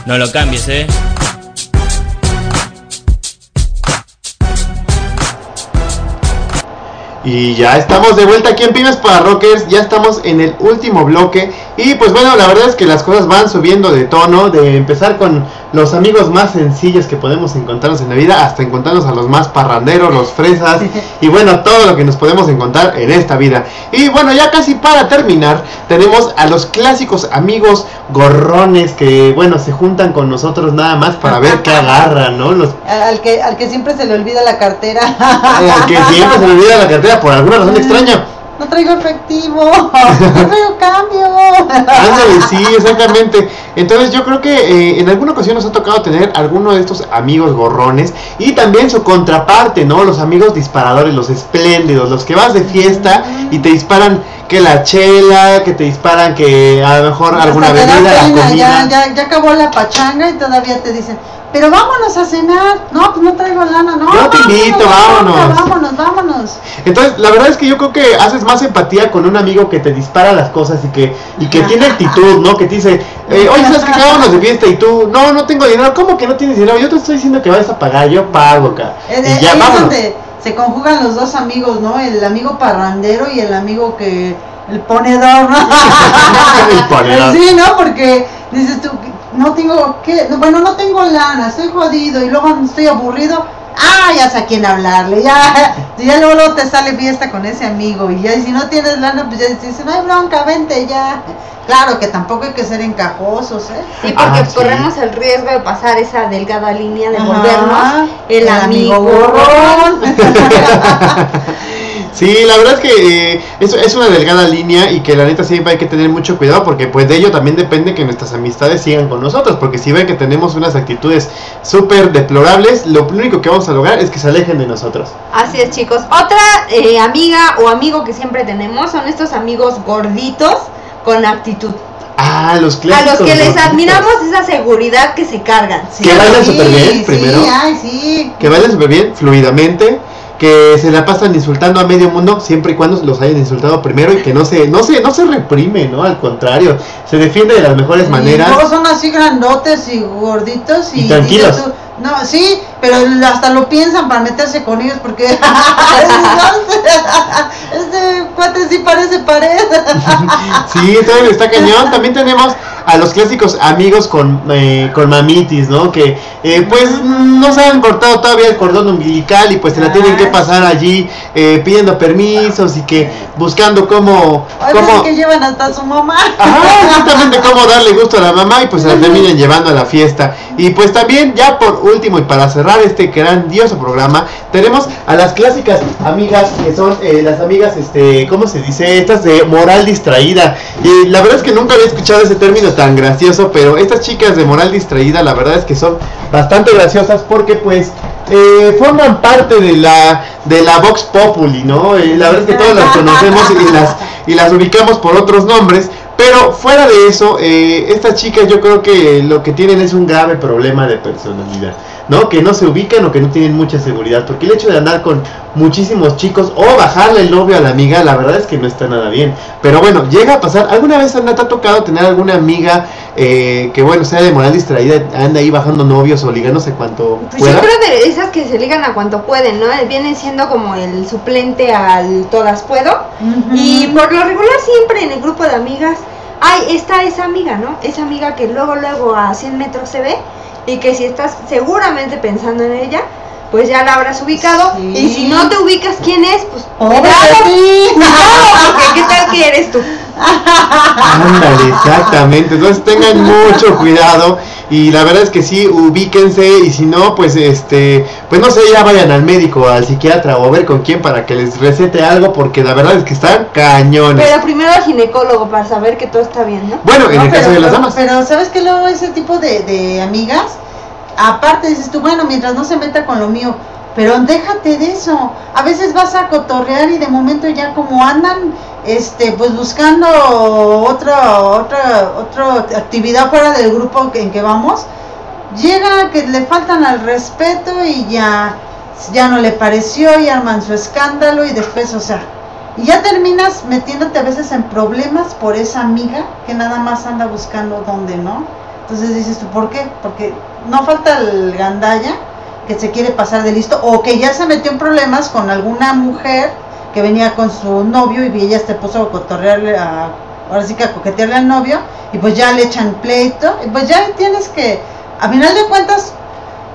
No lo cambies eh. Y ya estamos de vuelta aquí en Pymes para Rockers, ya estamos en el último bloque. Y pues bueno, la verdad es que las cosas van subiendo de tono, de empezar con los amigos más sencillos que podemos encontrarnos en la vida hasta encontrarnos a los más parranderos, los fresas y bueno, todo lo que nos podemos encontrar en esta vida. Y bueno, ya casi para terminar, tenemos a los clásicos amigos gorrones que bueno, se juntan con nosotros nada más para ver qué agarran, ¿no? Los Al que, al que siempre se le olvida la cartera. al que siempre se le olvida la cartera por alguna razón extraña. No traigo efectivo, no traigo cambio. Ándale, sí, exactamente. Entonces yo creo que eh, en alguna ocasión nos ha tocado tener alguno de estos amigos gorrones y también su contraparte, ¿no? Los amigos disparadores, los espléndidos, los que vas de fiesta y te disparan que la chela, que te disparan que a lo mejor alguna bebida, la comida. ya, ya, ya acabó la pachanga y todavía te dicen, pero vámonos a cenar. No, pues no traigo lana, no. Yo te invito, vámonos. Vámonos, vámonos. Entonces, la verdad es que yo creo que haces más empatía con un amigo que te dispara las cosas y que y que tiene actitud, ¿no? Que te dice, eh, oye, ¿sabes qué? Vámonos de fiesta y tú, no, no tengo dinero. ¿Cómo que no tienes dinero? Yo te estoy diciendo que vayas a pagar, yo pago acá. Y ya vámonos. donde se conjugan los dos amigos, ¿no? El amigo parrandero y el amigo que el ponedor, ¿no? El ponedor. Sí, ¿no? Porque dices tú, no tengo que, bueno, no tengo lana, estoy jodido y luego estoy aburrido. Ah, ya sé a quién hablarle, ya, ya luego, luego te sale fiesta con ese amigo y ya y si no tienes lana, pues ya dices, no hay bronca, vente ya. Claro que tampoco hay que ser encajosos, ¿eh? Sí, porque Ah, sí. corremos el riesgo de pasar esa delgada línea de Ajá. volvernos el, El amigo amigo gorrón. Sí, la verdad es que eh, es, es una delgada línea y que la neta siempre hay que tener mucho cuidado porque pues de ello también depende que nuestras amistades sigan con nosotros, porque si ven que tenemos unas actitudes súper deplorables, lo único que vamos a lograr es que se alejen de nosotros. Así es, chicos. Otra eh, amiga o amigo que siempre tenemos son estos amigos gorditos con actitud. Ah, los A clásicos. los que les admiramos esa seguridad que se cargan. Que bailan súper bien, primero. Sí, ay, sí. Que bailan súper bien, fluidamente, que se la pasan insultando a medio mundo siempre y cuando los hayan insultado primero y que no se, no se, no se reprime, ¿no? Al contrario, se defiende de las mejores maneras. Y luego son así grandotes y gorditos y, Y tranquilos. tú, no, sí, pero hasta lo piensan para meterse con ellos porque este cuate sí parece pared. Sí, está cañón. También tenemos a los clásicos amigos con, eh, con mamitis, ¿no? Que eh, pues no se han cortado todavía el cordón umbilical y pues se la tienen que pasar allí eh, pidiendo permisos y que buscando cómo... Cómo que llevan hasta su mamá. Ajá, exactamente cómo darle gusto a la mamá y pues se la terminan llevando a la fiesta. Y pues también, ya por último y para cerrar este grandioso programa, tenemos a las clásicas amigas que son eh, las amigas, este, ¿cómo se dice? Estas de moral distraída. Y la verdad es que nunca había escuchado ese término tan gracioso, pero estas chicas de moral distraída la verdad es que son bastante graciosas porque pues eh, forman parte de la de la Vox Populi, ¿no? Eh, la verdad es que todos las conocemos y las y las ubicamos por otros nombres, pero fuera de eso, eh, estas chicas yo creo que lo que tienen es un grave problema de personalidad, ¿no? Que no se ubican o que no tienen mucha seguridad, porque el hecho de andar con muchísimos chicos o bajarle el novio a la amiga, la verdad es que no está nada bien. Pero bueno, llega a pasar, ¿alguna vez te ha tocado tener alguna amiga eh, que bueno, sea de moral distraída, anda ahí bajando novios o ligándose cuanto Pues pueda? yo creo de esas que se ligan a cuanto pueden, ¿no? Vienen siendo como el suplente al todas puedo. Y por lo regular siempre en el grupo de amigas, ay, está esa amiga, ¿no? Esa amiga que luego, luego a 100 metros se ve y que si estás seguramente pensando en ella, pues ya la habrás ubicado. Y si no te ubicas quién es, pues cuidado, cuidado, porque qué tal que eres tú. Ándale, exactamente. Entonces tengan mucho cuidado y la verdad es que sí, ubíquense y si no, pues este, pues no sé, ya vayan al médico, al psiquiatra o a ver con quién para que les recete algo porque la verdad es que están cañones. Pero primero al ginecólogo para saber que todo está bien, ¿no? Bueno, en No, el caso pero- de las pero- damas. Pero ¿sabes qué luego ese tipo de, de amigas? Aparte dices tú, bueno, mientras no se meta con lo mío, pero déjate de eso. A veces vas a cotorrear y de momento ya como andan este pues buscando otra otra otra actividad fuera del grupo en que vamos, llega que le faltan al respeto y ya ya no le pareció y arman su escándalo y después, o sea, y ya terminas metiéndote a veces en problemas por esa amiga que nada más anda buscando dónde, ¿no? Entonces dices tú, ¿por qué? Porque no falta el gandalla que se quiere pasar de listo o que ya se metió en problemas con alguna mujer que venía con su novio y ella se puso a cotorrearle a ahora sí que a coquetearle al novio y pues ya le echan pleito y pues ya tienes que a final de cuentas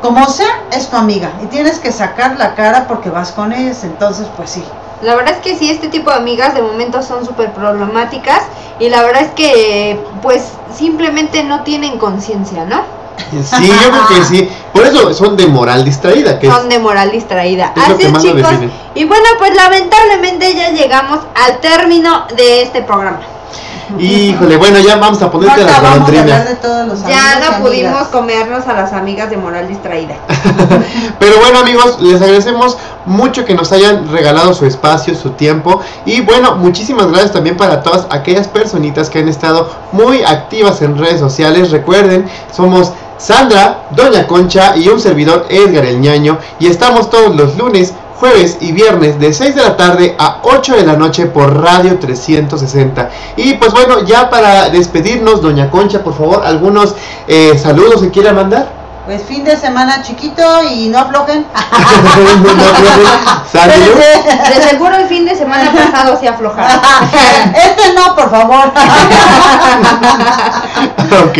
como sea es tu amiga y tienes que sacar la cara porque vas con ellas entonces pues sí La verdad es que sí, este tipo de amigas de momento son súper problemáticas y la verdad es que pues simplemente no tienen conciencia, ¿no? Sí, yo creo que sí. Por eso son de moral distraída, que es- Son de moral distraída. es lo Así que es chicos. Y bueno, pues lamentablemente ya llegamos al término de este programa. Híjole, bueno, ya vamos a ponerte de todos los Ya no pudimos amigas. comernos a las amigas de moral distraída. Pero bueno amigos, les agradecemos mucho que nos hayan regalado su espacio, su tiempo y bueno, muchísimas gracias también para todas aquellas personitas que han estado muy activas en redes sociales. Recuerden, somos Sandra, Doña Concha y un servidor Edgar el Ñaño y estamos todos los lunes, jueves y viernes de 6 de la tarde a 8 de la noche por Radio 360. Y pues bueno, ya para despedirnos, Doña Concha, por favor, algunos eh, saludos que quiera mandar. Pues fin de semana chiquito y no aflojen. De seguro el fin de semana pasado se aflojaron. este no, por favor. ok,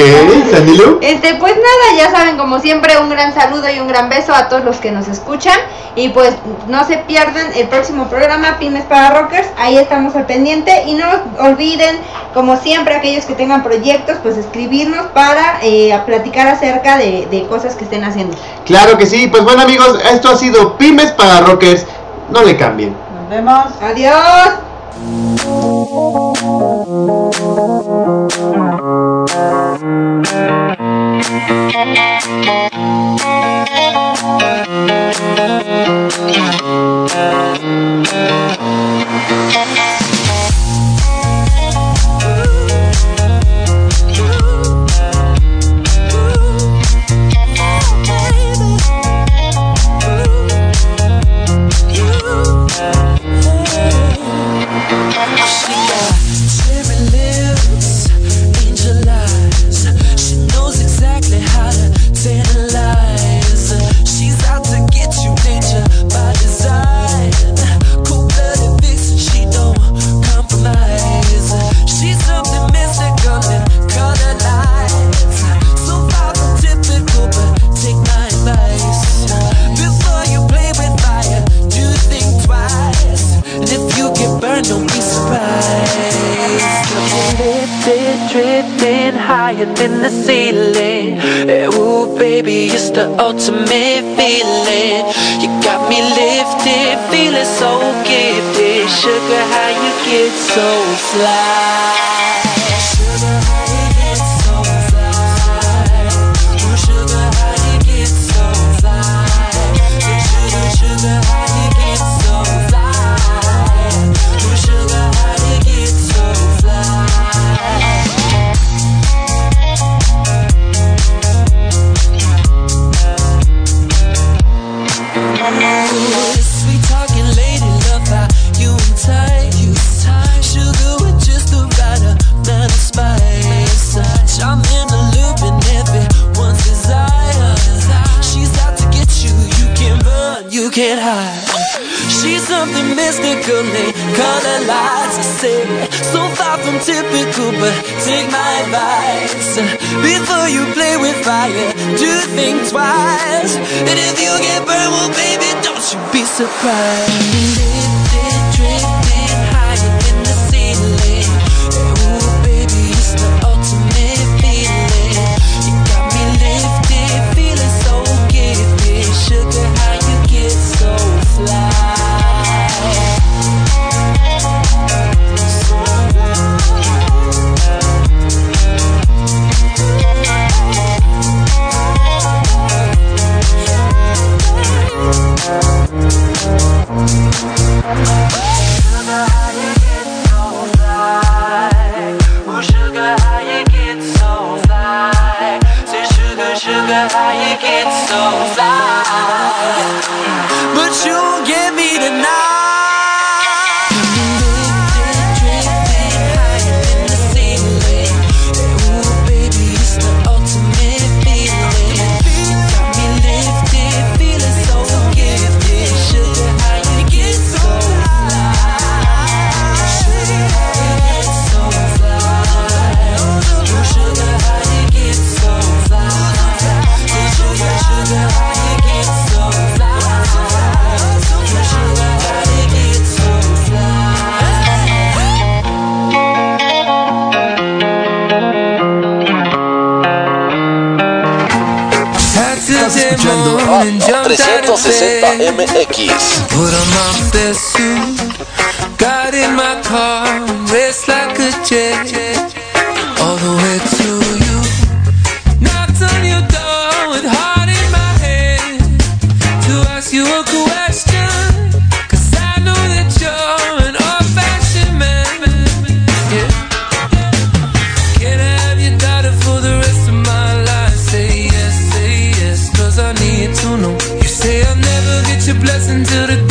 Sanilu. Este, pues nada, ya saben, como siempre, un gran saludo y un gran beso a todos los que nos escuchan. Y pues no se pierdan el próximo programa, Pymes para Rockers. Ahí estamos al pendiente. Y no olviden, como siempre, aquellos que tengan proyectos, pues escribirnos para eh, platicar acerca de, de cosas que estén haciendo. Claro que sí, pues bueno amigos, esto ha sido Pymes para Rockers. No le cambien. Nos vemos. Adiós. your blessing to the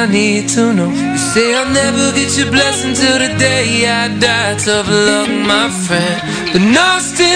I need to know. You say I'll never get your blessing till the day I die. Tough luck, my friend. But no, still.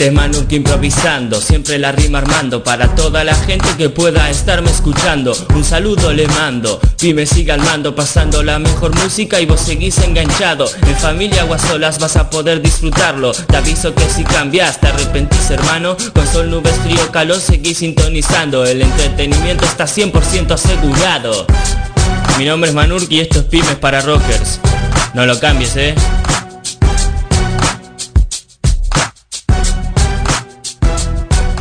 Es Manuki improvisando, siempre la rima armando Para toda la gente que pueda estarme escuchando Un saludo le mando, Pime siga al mando Pasando la mejor música y vos seguís enganchado. En familia o a solas vas a poder disfrutarlo Te aviso que si cambias te arrepentís hermano. Con sol, nubes, frío, calor seguís sintonizando El entretenimiento está 100% asegurado. Mi nombre es Manurki y esto es Pymes para Rockers. No lo cambies eh